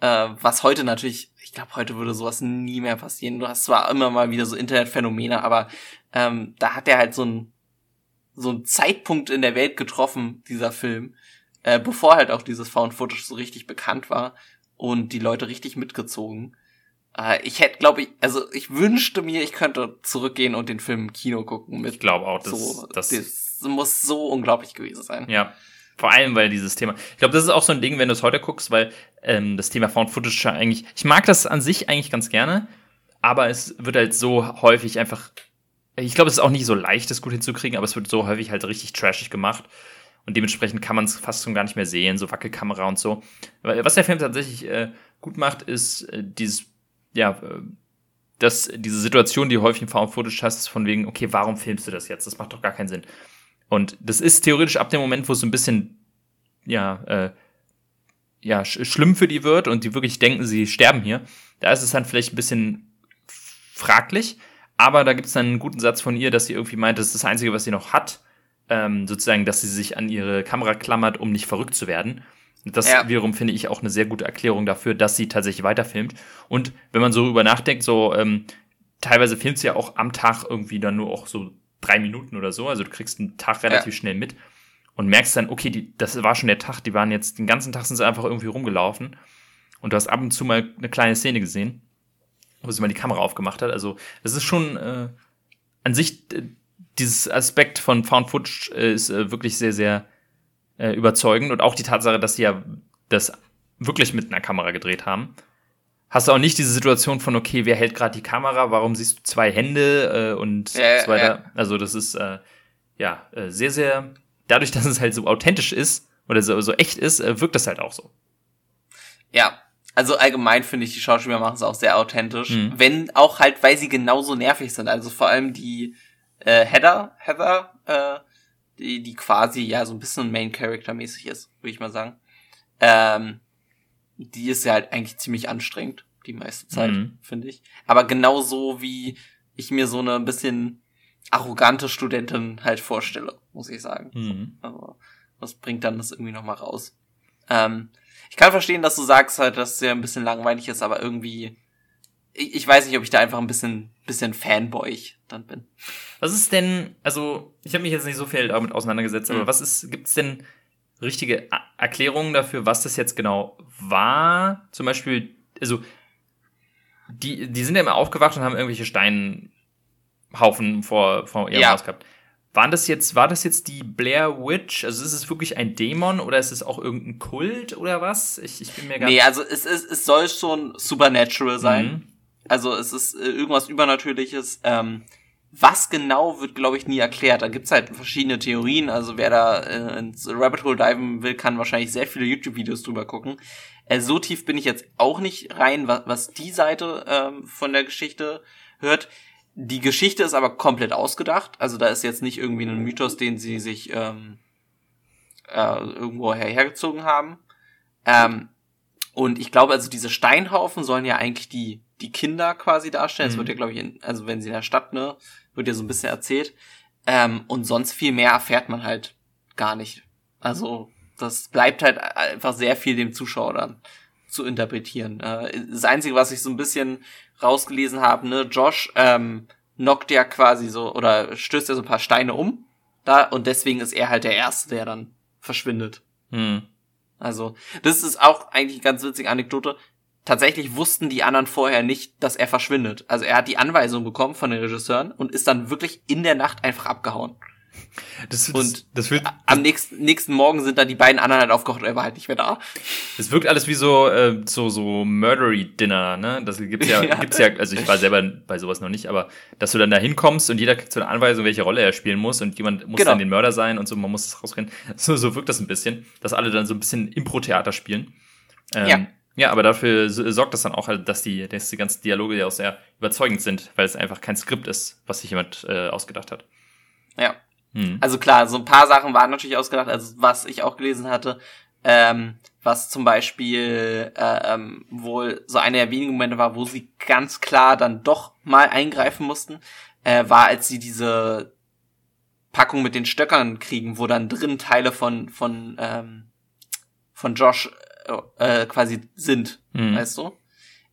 Äh, was heute natürlich, ich glaube, heute würde sowas nie mehr passieren. Du hast zwar immer mal wieder so Internetphänomene, aber ähm, da hat er halt so ein so ein Zeitpunkt in der Welt getroffen, dieser Film, äh, bevor halt auch dieses Found Footage so richtig bekannt war und die Leute richtig mitgezogen. Äh, ich hätte, glaube ich, also ich wünschte mir, ich könnte zurückgehen und den Film im Kino gucken. Mit
ich glaube auch,
das, so, das, das muss so unglaublich gewesen sein.
Ja, vor allem, weil dieses Thema. Ich glaube, das ist auch so ein Ding, wenn du es heute guckst, weil ähm, das Thema Found Footage eigentlich. Ich mag das an sich eigentlich ganz gerne, aber es wird halt so häufig einfach. Ich glaube, es ist auch nicht so leicht, das gut hinzukriegen, aber es wird so häufig halt richtig trashig gemacht. Und dementsprechend kann man es fast schon gar nicht mehr sehen, so Wackelkamera und so. Was der Film tatsächlich äh, gut macht, ist äh, dieses, ja, äh, dass diese Situation, die häufig im Found Footage hast, ist von wegen, okay, warum filmst du das jetzt? Das macht doch gar keinen Sinn. Und das ist theoretisch ab dem Moment, wo es ein bisschen, ja, äh, ja, sch schlimm für die wird und die wirklich denken, sie sterben hier, da ist es dann vielleicht ein bisschen fraglich. Aber da gibt es dann einen guten Satz von ihr, dass sie irgendwie meint, das ist das Einzige, was sie noch hat. Ähm, sozusagen, dass sie sich an ihre Kamera klammert, um nicht verrückt zu werden. Das ja. wiederum finde ich auch eine sehr gute Erklärung dafür, dass sie tatsächlich weiterfilmt. Und wenn man so darüber nachdenkt, so ähm, teilweise filmt sie ja auch am Tag irgendwie dann nur auch so drei Minuten oder so. Also du kriegst einen Tag relativ ja. schnell mit und merkst dann, okay, die, das war schon der Tag, die waren jetzt den ganzen Tag sind sie einfach irgendwie rumgelaufen. Und du hast ab und zu mal eine kleine Szene gesehen, wo sie mal die Kamera aufgemacht hat. Also das ist schon äh, an sich, äh, dieses Aspekt von Found Footage äh, ist äh, wirklich sehr, sehr äh, überzeugend. Und auch die Tatsache, dass sie ja das wirklich mit einer Kamera gedreht haben. Hast du auch nicht diese Situation von, okay, wer hält gerade die Kamera, warum siehst du zwei Hände äh, und ja, so weiter. Ja. Also das ist äh, ja äh, sehr, sehr, dadurch, [laughs] dass es halt so authentisch ist oder so, so echt ist, äh, wirkt das halt auch so.
Ja, also allgemein finde ich, die Schauspieler machen es auch sehr authentisch. Mhm. Wenn auch halt, weil sie genauso nervig sind. Also vor allem die äh, Heather, Heather, äh, die, die quasi ja so ein bisschen Main Character mäßig ist, würde ich mal sagen. Ähm, die ist ja halt eigentlich ziemlich anstrengend, die meiste Zeit, mhm. finde ich. Aber genauso wie ich mir so eine bisschen arrogante Studentin halt vorstelle, muss ich sagen. Mhm. Aber das bringt dann das irgendwie nochmal raus. Ähm, ich kann verstehen, dass du sagst halt, dass es ja ein bisschen langweilig ist, aber irgendwie, ich, ich weiß nicht, ob ich da einfach ein bisschen, bisschen Fanboy dann bin.
Was ist denn, also ich habe mich jetzt nicht so viel damit auseinandergesetzt, mhm. aber was ist, gibt's denn richtige Erklärungen dafür, was das jetzt genau war? Zum Beispiel, also die, die sind ja immer aufgewacht und haben irgendwelche Steinhaufen vor, vor ihrem ja. Haus gehabt. Waren das jetzt, war das jetzt die Blair Witch? Also ist es wirklich ein Dämon oder ist es auch irgendein Kult oder was? Ich, ich bin mir
gar Nee, also es, ist, es soll schon supernatural sein. Mhm. Also es ist äh, irgendwas Übernatürliches. Ähm, was genau wird, glaube ich, nie erklärt. Da gibt's halt verschiedene Theorien. Also wer da äh, ins Rabbit Hole diven will, kann wahrscheinlich sehr viele YouTube-Videos drüber gucken. Äh, so tief bin ich jetzt auch nicht rein, was, was die Seite ähm, von der Geschichte hört. Die Geschichte ist aber komplett ausgedacht. Also da ist jetzt nicht irgendwie ein Mythos, den sie sich ähm, äh, irgendwo hergezogen haben. Ähm, und ich glaube, also diese Steinhaufen sollen ja eigentlich die, die Kinder quasi darstellen. Mhm. wird ja, glaube ich, in, also wenn sie in der Stadt, ne, wird ja so ein bisschen erzählt. Ähm, und sonst viel mehr erfährt man halt gar nicht. Also das bleibt halt einfach sehr viel dem Zuschauer dann zu interpretieren. Äh, das Einzige, was ich so ein bisschen rausgelesen habe, ne, Josh ähm, knockt ja quasi so oder stößt ja so ein paar Steine um da und deswegen ist er halt der Erste, der dann verschwindet. Hm. Also, das ist auch eigentlich eine ganz witzige Anekdote. Tatsächlich wussten die anderen vorher nicht, dass er verschwindet. Also er hat die Anweisung bekommen von den Regisseuren und ist dann wirklich in der Nacht einfach abgehauen. Das, und das, das am nächsten, nächsten Morgen sind dann die beiden anderen halt aufgekocht und er war halt nicht mehr da.
Es wirkt alles wie so, äh, so, so Murdery-Dinner, ne? Das gibt's ja, [laughs] ja, gibt's ja, also ich war selber bei sowas noch nicht, aber dass du dann da hinkommst und jeder kriegt so eine Anweisung, welche Rolle er spielen muss und jemand muss genau. dann den Mörder sein und so, man muss das rausrennen. [laughs] So, so wirkt das ein bisschen, dass alle dann so ein bisschen Impro-Theater spielen. Ähm, ja. Ja, aber dafür sorgt das dann auch halt, dass die, dass die ganzen Dialoge ja auch sehr überzeugend sind, weil es einfach kein Skript ist, was sich jemand äh, ausgedacht hat.
Ja. Hm. Also klar, so ein paar Sachen waren natürlich ausgedacht, also was ich auch gelesen hatte, ähm, was zum Beispiel äh, ähm, wohl so eine der wenigen Momente war, wo sie ganz klar dann doch mal eingreifen mussten, äh, war, als sie diese Packung mit den Stöckern kriegen, wo dann drin Teile von von ähm, von Josh äh, quasi sind, mhm. weißt du?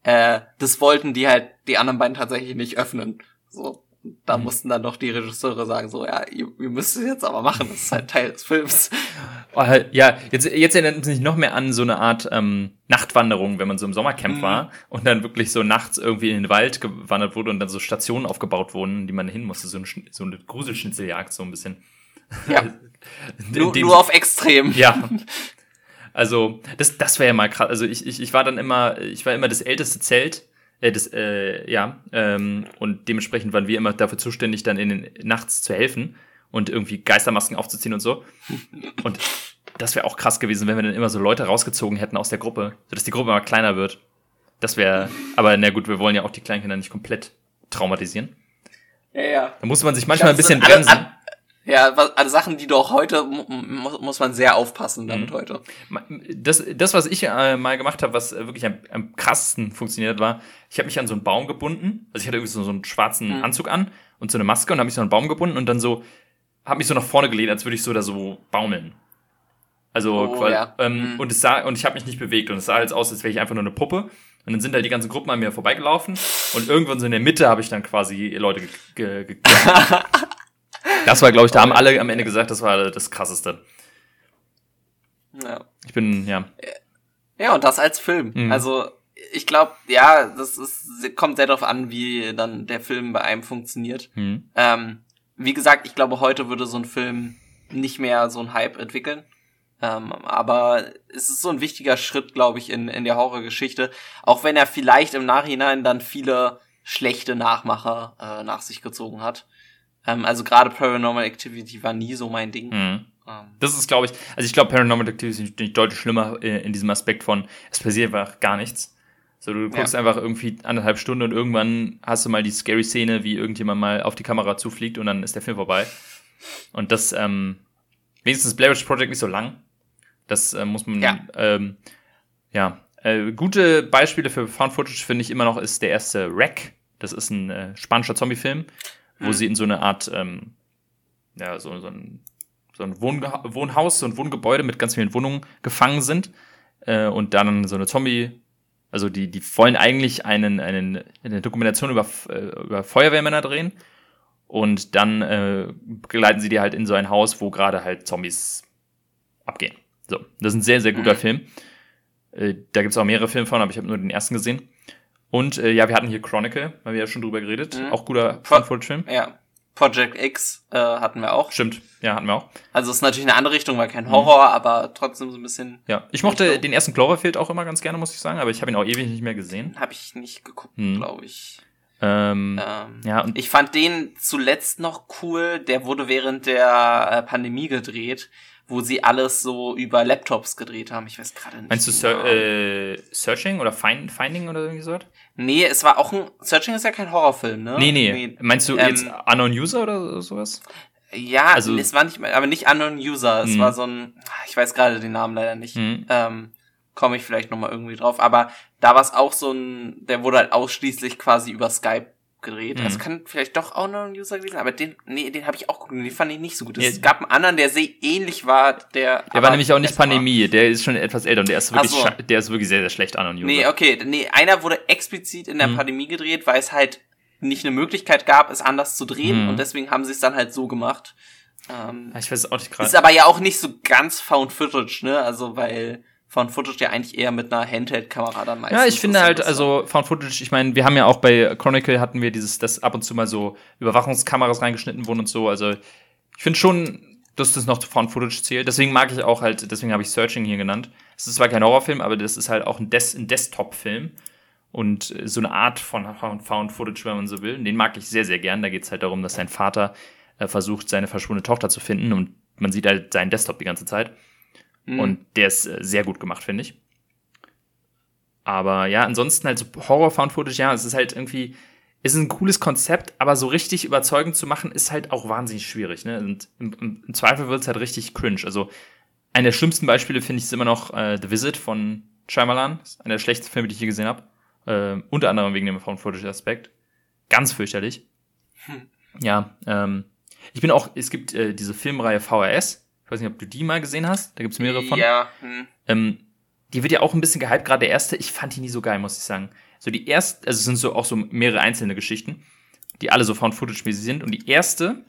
Äh, das wollten die halt die anderen beiden tatsächlich nicht öffnen. So da mhm. mussten dann doch die Regisseure sagen, so, ja, ihr, ihr müsst es jetzt aber machen, das ist halt Teil des Films.
Oh, ja, jetzt, jetzt erinnert es mich noch mehr an so eine Art ähm, Nachtwanderung, wenn man so im Sommercamp mhm. war und dann wirklich so nachts irgendwie in den Wald gewandert wurde und dann so Stationen aufgebaut wurden, die man hin musste, so, ein, so eine Gruselschnitzeljagd so ein bisschen.
Ja. [laughs] nur, nur auf extrem.
Ja. [laughs] Also, das, das wäre ja mal krass. Also ich, ich, ich war dann immer, ich war immer das älteste Zelt äh, das, äh, ja, ähm, und dementsprechend waren wir immer dafür zuständig, dann in den nachts zu helfen und irgendwie Geistermasken aufzuziehen und so. Und das wäre auch krass gewesen, wenn wir dann immer so Leute rausgezogen hätten aus der Gruppe, sodass die Gruppe immer kleiner wird. Das wäre, aber na gut, wir wollen ja auch die Kleinkinder nicht komplett traumatisieren.
Ja, ja.
Da muss man sich manchmal ein bisschen bremsen. Alle,
ja, also Sachen, die doch heute muss, muss man sehr aufpassen damit mhm. heute.
Das, das, was ich äh, mal gemacht habe, was wirklich am, am krassesten funktioniert war, ich habe mich an so einen Baum gebunden. Also ich hatte irgendwie so, so einen schwarzen mhm. Anzug an und so eine Maske und habe mich so an einen Baum gebunden und dann so, habe mich so nach vorne gelehnt, als würde ich so da so baumeln. Also
Oh,
quasi,
ja.
ähm,
Mhm.
und es sah und ich habe mich nicht bewegt und es sah halt aus, als wäre ich einfach nur eine Puppe. Und dann sind halt die ganzen Gruppen an mir vorbeigelaufen und irgendwann so in der Mitte habe ich dann quasi Leute ge ge ge [laughs] Das war, glaube ich, da haben alle am Ende gesagt, das war das krasseste.
Ja.
Ich bin, ja.
Ja, und das als Film.
Mhm.
Also, ich glaube, ja, das ist, kommt sehr darauf an, wie dann der Film bei einem funktioniert.
Hm.
Ähm, wie gesagt, ich glaube, heute würde so ein Film nicht mehr so einen Hype entwickeln. Ähm, aber es ist so ein wichtiger Schritt, glaube ich, in, in der Horrorgeschichte. Auch wenn er vielleicht im Nachhinein dann viele schlechte Nachmacher äh, nach sich gezogen hat. Ähm, also gerade Paranormal Activity war nie so mein Ding.
Hm.
Ähm,
Das ist, glaube ich, also ich glaube, Paranormal Activity ist nicht deutlich schlimmer äh, in diesem Aspekt von, es passiert einfach gar nichts. So, du guckst
Ja.
einfach irgendwie anderthalb Stunden und irgendwann hast du mal die scary Szene, wie irgendjemand mal auf die Kamera zufliegt und dann ist der Film vorbei. Und das, ähm, wenigstens Blair Witch Project nicht so lang. Das äh, muss man,
Ja.
ähm, ja. Äh, gute Beispiele für Found Footage finde ich immer noch ist der erste Wreck. Das ist ein äh, spanischer Zombie-Film, wo
Mhm.
sie in so eine Art, ähm, ja, so, so ein so ein Wohnge Wohnhaus, so ein Wohngebäude mit ganz vielen Wohnungen gefangen sind äh, und dann so eine Zombie, also die, die wollen eigentlich einen, einen, eine Dokumentation über, äh, über Feuerwehrmänner drehen und dann äh, begleiten sie die halt in so ein Haus, wo gerade halt Zombies abgehen. So, das ist ein sehr, sehr guter
Mhm.
Film. Äh, da gibt's auch mehrere Filme von, aber ich habe nur den ersten gesehen. Und äh, ja, wir hatten hier Chronicle, weil wir ja schon drüber geredet.
Mhm.
Auch guter Footage-Film.
ja. Project X äh, hatten wir auch.
Stimmt, ja, hatten wir auch.
Also ist natürlich eine andere Richtung,
Mhm.
kein Horror, aber trotzdem so ein bisschen
Ja, ich mochte
Richtung.
den ersten Cloverfield auch immer ganz gerne, muss ich sagen, aber ich habe ihn auch ewig nicht mehr gesehen.
habe ich nicht geguckt,
Hm.
glaube ich.
Ähm,
Ähm,
ja, und
Ich fand den zuletzt noch cool. Der wurde während der äh, Pandemie gedreht, wo sie alles so über Laptops gedreht haben. Ich weiß gerade nicht.
meinst du
Namen.
äh, Searching oder Find Finding oder irgendwie so?
Nee, es war auch ein. Searching ist ja kein Horrorfilm, ne?
Nee, nee. Meinst du
Ähm,
jetzt Unknown User oder sowas?
Ja,
Also-
es war nicht, mal- aber nicht Unknown User. Es
Mhm.
war so ein, ich weiß gerade den Namen leider nicht.
Mhm.
Ähm, Komme ich vielleicht noch mal irgendwie drauf. Aber da war es auch so ein, der wurde halt ausschließlich quasi über Skype gedreht.
Mhm.
Also kann vielleicht doch Unknown User gewesen, aber den, nee, den habe ich auch geguckt. Den fand ich nicht so gut.
Ja.
Es gab einen anderen, der sehr ähnlich war, der.
Der war nämlich auch nicht
besser war.
Pandemie, der ist schon etwas älter und der ist wirklich,
so.
der ist wirklich sehr, sehr schlecht Unknown User.
Nee, okay, nee, einer wurde explizit in der
Mhm.
Pandemie gedreht, weil es halt nicht eine Möglichkeit gab, es anders zu drehen
Mhm.
und deswegen haben sie es dann halt so gemacht. Ähm,
Ich weiß auch nicht gerade.
Ist aber ja auch nicht so ganz Found Footage, ne? Also, weil Found Footage ja eigentlich eher mit einer Handheld-Kamera dann meistens.
Ja, ich finde halt,
das
also Found Footage, ich meine, wir haben ja auch bei Chronicle hatten wir dieses, dass ab und zu mal so Überwachungskameras reingeschnitten wurden und so. Also ich finde schon, dass das noch zu Found Footage zählt. Deswegen mag ich auch halt, deswegen habe ich Searching hier genannt. Es ist zwar kein Horrorfilm, aber das ist halt auch ein, Des ein Desktop-Film. Und so eine Art von Found Found Footage, wenn man so will. Und Den mag ich sehr, sehr gern. Da geht es halt darum, dass sein Vater äh, versucht, seine verschwundene Tochter zu finden. Und man sieht halt seinen Desktop die ganze Zeit.
Mhm.
Und der ist äh, sehr gut gemacht, finde ich. Aber ja, ansonsten halt so Horror Found Footage, ja, es ist halt irgendwie, es ist ein cooles Konzept, aber so richtig überzeugend zu machen, ist halt auch wahnsinnig schwierig, ne? Und im, im, Zweifel wird es halt richtig cringe. Also, einer der schlimmsten Beispiele finde ich ist immer noch äh, The Visit von Shyamalan. Das ist einer der schlechtesten Filme, die ich je gesehen habe. Äh, unter anderem wegen dem Found Footage Aspekt. Ganz fürchterlich.
Hm.
Ja, ähm, ich bin auch, es gibt äh, diese Filmreihe VHS. Weiß nicht, ob du die mal gesehen hast. Da gibt es mehrere von.
Ja, hm.
Ähm, die wird ja auch ein bisschen gehypt, gerade der erste. Ich fand die nie so geil, muss ich sagen. So die erste, also es sind so auch so mehrere einzelne Geschichten, die alle so Found Footage-mäßig sind. Und die erste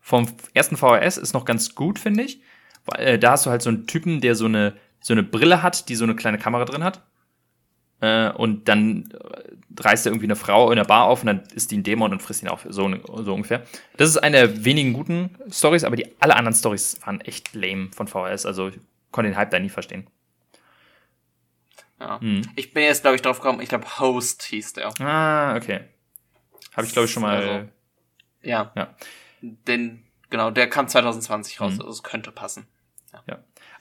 vom ersten VHS ist noch ganz gut, finde ich. Weil, äh, da hast du halt so einen Typen, der so eine, so eine Brille hat, die so eine kleine Kamera drin hat. Äh, und dann reißt er irgendwie eine Frau in der Bar auf und dann ist die ein Dämon und frisst ihn auf, so, so ungefähr. Das ist eine der wenigen guten Stories, aber die alle anderen Stories waren echt lame von VHS. Also ich konnte den Hype da nie verstehen.
ja.
Hm.
Ich bin jetzt, glaube ich, drauf gekommen, ich glaube, Host hieß der.
Ah, okay. Habe ich, glaube ich, schon mal.
Also, Ja.
Ja.
Den, genau, der kam 2020 raus,
Mhm.
also es könnte passen.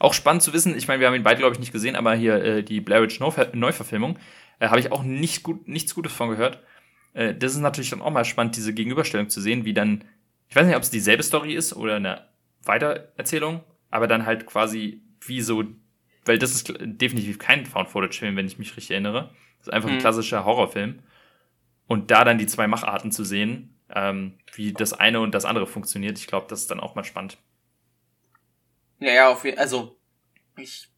Auch spannend zu wissen, ich meine, wir haben ihn beide, glaube ich, nicht gesehen, aber hier äh, die Blair Witch Neuver Neuverfilmung, äh, habe ich auch nicht gut, nichts Gutes von gehört. Äh, das ist natürlich dann auch mal spannend, diese Gegenüberstellung zu sehen, wie dann, ich weiß nicht, ob es dieselbe Story ist oder eine Weitererzählung, aber dann halt quasi wie so, weil das ist definitiv kein Found-Footage-Film, wenn ich mich richtig erinnere. Das ist einfach ein
Mhm.
klassischer Horrorfilm. Und da dann die zwei Macharten zu sehen, ähm, wie das eine und das andere funktioniert, ich glaube, das ist dann auch mal spannend.
Ja, ja, auf jeden also Ich,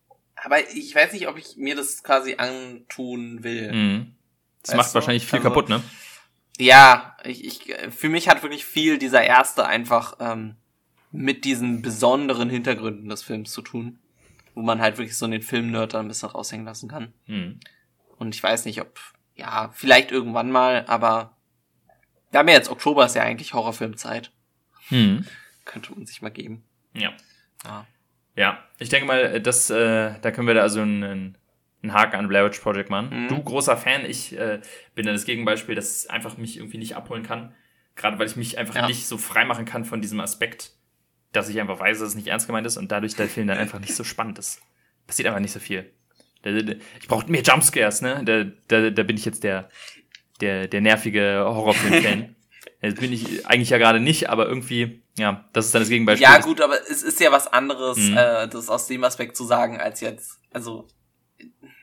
aber ich weiß nicht, ob ich mir das quasi antun will.
Mhm. Das
Weißt
macht
du?
wahrscheinlich viel
Also-
kaputt, ne?
Ja, ich, ich, für mich hat wirklich viel dieser erste einfach ähm, mit diesen besonderen Hintergründen des Films zu tun, wo man halt wirklich so den Film-Nerd ein bisschen raushängen lassen kann.
Mhm.
Und ich weiß nicht, ob, ja, vielleicht irgendwann mal, aber wir haben ja jetzt Oktober, ist ja eigentlich Horrorfilmzeit.
Mhm.
Könnte man sich mal geben.
Ja.
Ja.
Ja, ich denke mal, das, äh, da können wir da also einen, einen Haken an Blair Witch Project machen.
Mhm.
Du, großer Fan, ich äh, bin dann das Gegenbeispiel, dass es einfach mich irgendwie nicht abholen kann. Gerade weil ich mich einfach
Ja.
nicht so frei machen kann von diesem Aspekt, dass ich einfach weiß, dass es nicht ernst gemeint ist und dadurch der Film dann einfach nicht so spannend ist. Passiert einfach nicht so viel. Da- da- Ich brauche mehr Jumpscares, ne? Da, da, da bin ich jetzt der, der, der nervige Horrorfilm-Fan. [laughs] Das bin ich eigentlich ja gerade nicht, aber irgendwie, ja, das ist dann das Gegenbeispiel.
Ja, gut, aber es ist ja was anderes,
Mhm.
äh, das aus dem Aspekt zu sagen, als jetzt, also,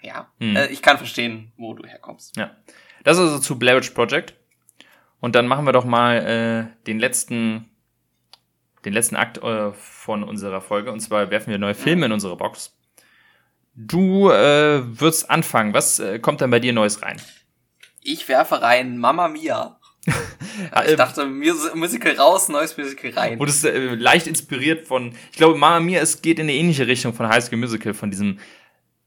ja,
Mhm.
äh, ich kann verstehen, wo du herkommst.
Ja. Das ist also zu Blair Witch Project. Und dann machen wir doch mal äh, den letzten, den letzten Akt äh, von unserer Folge. Und zwar werfen wir neue Filme in unsere Box. Du äh, wirst anfangen. Was äh, kommt dann bei dir Neues rein?
Ich werfe rein Mamma Mia. [laughs] ich
äh,
dachte, Mus Musical raus, neues Musical rein.
Und es ist äh, leicht inspiriert von, ich glaube, Mama Mia, es geht in eine ähnliche Richtung von High School Musical, von diesem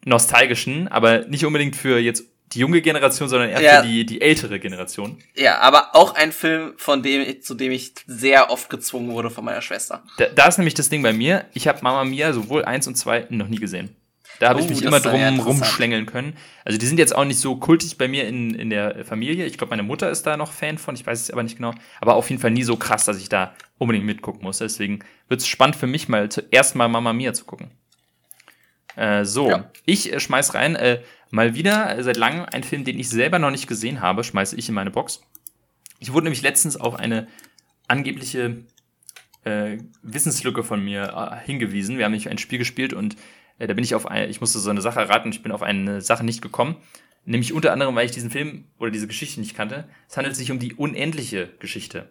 nostalgischen, aber nicht unbedingt für jetzt die junge Generation, sondern eher
Ja.
für die, die ältere Generation.
Ja, aber auch ein Film, von dem ich, zu dem ich sehr oft gezwungen wurde von meiner Schwester.
Da, da ist nämlich das Ding bei mir. Ich habe Mama Mia sowohl eins und zwei noch nie gesehen. Da habe ich
Oh,
mich
das
immer drum rumschlängeln können. Also die sind jetzt auch nicht so kultig bei mir in, in der Familie. Ich glaube, meine Mutter ist da noch Fan von. Ich weiß es aber nicht genau. Aber auf jeden Fall nie so krass, dass ich da unbedingt mitgucken muss. Deswegen wird es spannend für mich mal zuerst mal Mama Mia zu gucken. Äh, so,
Ja.
ich äh, schmeiß rein. Äh, mal wieder äh, seit langem ein Film, den ich selber noch nicht gesehen habe, schmeiße ich in meine Box. Ich wurde nämlich letztens auf eine angebliche äh, Wissenslücke von mir äh, hingewiesen. Wir haben nämlich ein Spiel gespielt und da bin ich auf eine, ich musste so eine Sache erraten und ich bin auf eine Sache nicht gekommen. Nämlich unter anderem, weil ich diesen Film oder diese Geschichte nicht kannte. Es handelt sich um die unendliche Geschichte.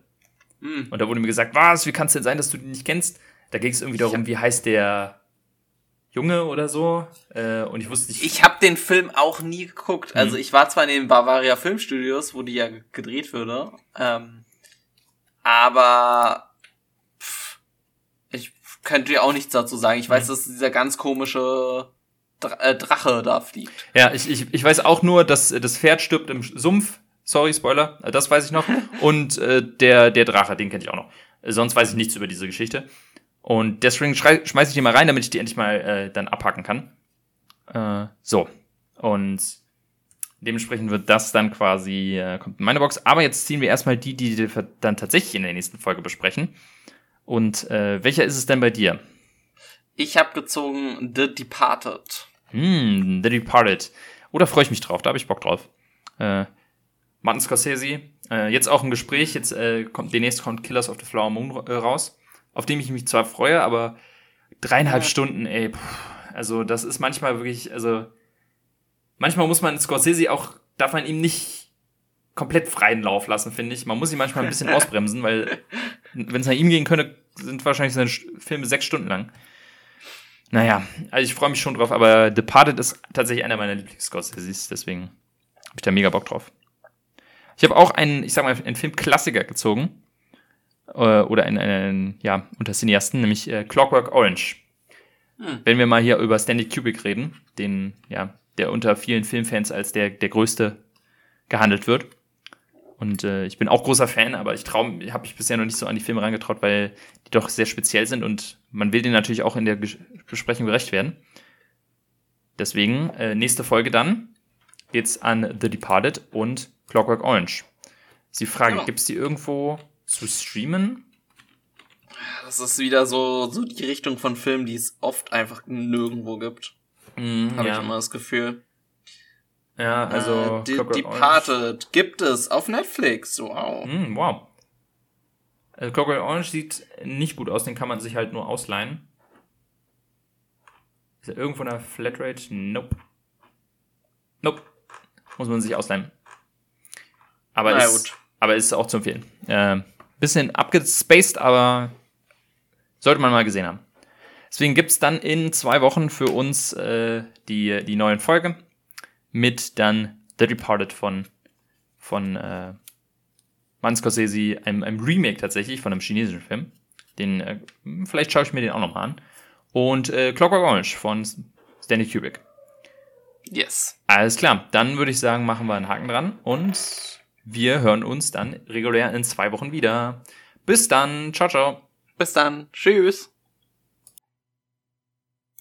Hm.
Und da wurde mir gesagt, was, wie kann es denn sein, dass du die nicht kennst? Da ging es irgendwie darum, wie heißt der Junge oder so. Äh, und ich wusste nicht.
Ich habe den Film auch nie geguckt. Also
Mhm.
ich war zwar in den Bavaria Filmstudios, wo die ja gedreht würde, ähm, aber könnte dir auch nichts dazu sagen. Ich weiß, dass dieser ganz komische äh, Drache da fliegt.
Ja, ich, ich, ich weiß auch nur, dass das Pferd stirbt im Sumpf. Sorry, Spoiler, äh, das weiß ich noch. [laughs] Und äh, der, der Drache, den kenne ich auch noch. Äh, sonst weiß ich nichts über diese Geschichte. Und deswegen schrei- schmeiß ich die mal rein, damit ich die endlich mal äh, dann abhaken kann. Äh, so. Und dementsprechend wird das dann quasi, äh, kommt in meine Box. Aber jetzt ziehen wir erstmal die, die wir dann tatsächlich in der nächsten Folge besprechen. Und äh, welcher ist es denn bei dir?
Ich habe gezogen The Departed.
Hm, The Departed. Oh, da freue ich mich drauf, da habe ich Bock drauf. Äh, Martin Scorsese, äh, jetzt auch ein Gespräch, jetzt äh, kommt demnächst kommt Killers of the Flower Moon äh, raus, auf dem ich mich zwar freue, aber dreieinhalb
Ja.
Stunden, ey, puh, also das ist manchmal wirklich, also manchmal muss man Scorsese auch, darf man ihm nicht komplett freien Lauf lassen, finde ich. Man muss ihn manchmal ein bisschen [laughs] ausbremsen, weil wenn es nach ihm gehen könnte, sind wahrscheinlich seine Filme sechs Stunden lang. Naja, also ich freue mich schon drauf, aber Departed ist tatsächlich einer meiner Lieblings-Scorseses, deswegen habe ich da mega Bock drauf. Ich habe auch einen, ich sag mal, einen Filmklassiker gezogen. Äh, oder einen, einen, ja, unter Cineasten, nämlich äh, Clockwork Orange.
Hm.
Wenn wir mal hier über Stanley Kubrick reden, den, ja, der unter vielen Filmfans als der, der größte gehandelt wird. Und äh, ich bin auch großer Fan, aber ich traue, habe mich bisher noch nicht so an die Filme reingetraut, weil die doch sehr speziell sind und man will denen natürlich auch in der Ges Besprechung gerecht werden. Deswegen, äh, nächste Folge dann geht's an The Departed und Clockwork Orange. Ist die Frage,
Genau.
gibt's die irgendwo zu streamen?
Das ist wieder so, so die Richtung von Filmen, die es oft einfach nirgendwo gibt.
Mhm,
Habe
ja.
ich immer das Gefühl.
Ja, also
äh, Departed gibt es auf Netflix. Wow.
Hm, wow. Also Clockwork Orange sieht nicht gut aus, den kann man sich halt nur ausleihen. Ist er irgendwo in der Flatrate? Nope. Nope. Muss man sich ausleihen. Aber,
Na
ist,
gut.
aber ist auch zu empfehlen. Äh, bisschen abgespaced, aber sollte man mal gesehen haben. Deswegen gibt's dann in zwei Wochen für uns äh, die, die neuen Folge mit dann The Departed von, von äh, Martin Scorsese, einem, einem Remake tatsächlich von einem chinesischen Film. Den, äh, vielleicht schaue ich mir den auch nochmal an. Und äh, Clockwork Orange von Stanley Kubrick.
Yes.
Alles klar, dann würde ich sagen, machen wir einen Haken dran und wir hören uns dann regulär in zwei Wochen wieder. Bis dann, ciao, ciao.
Bis dann. Tschüss.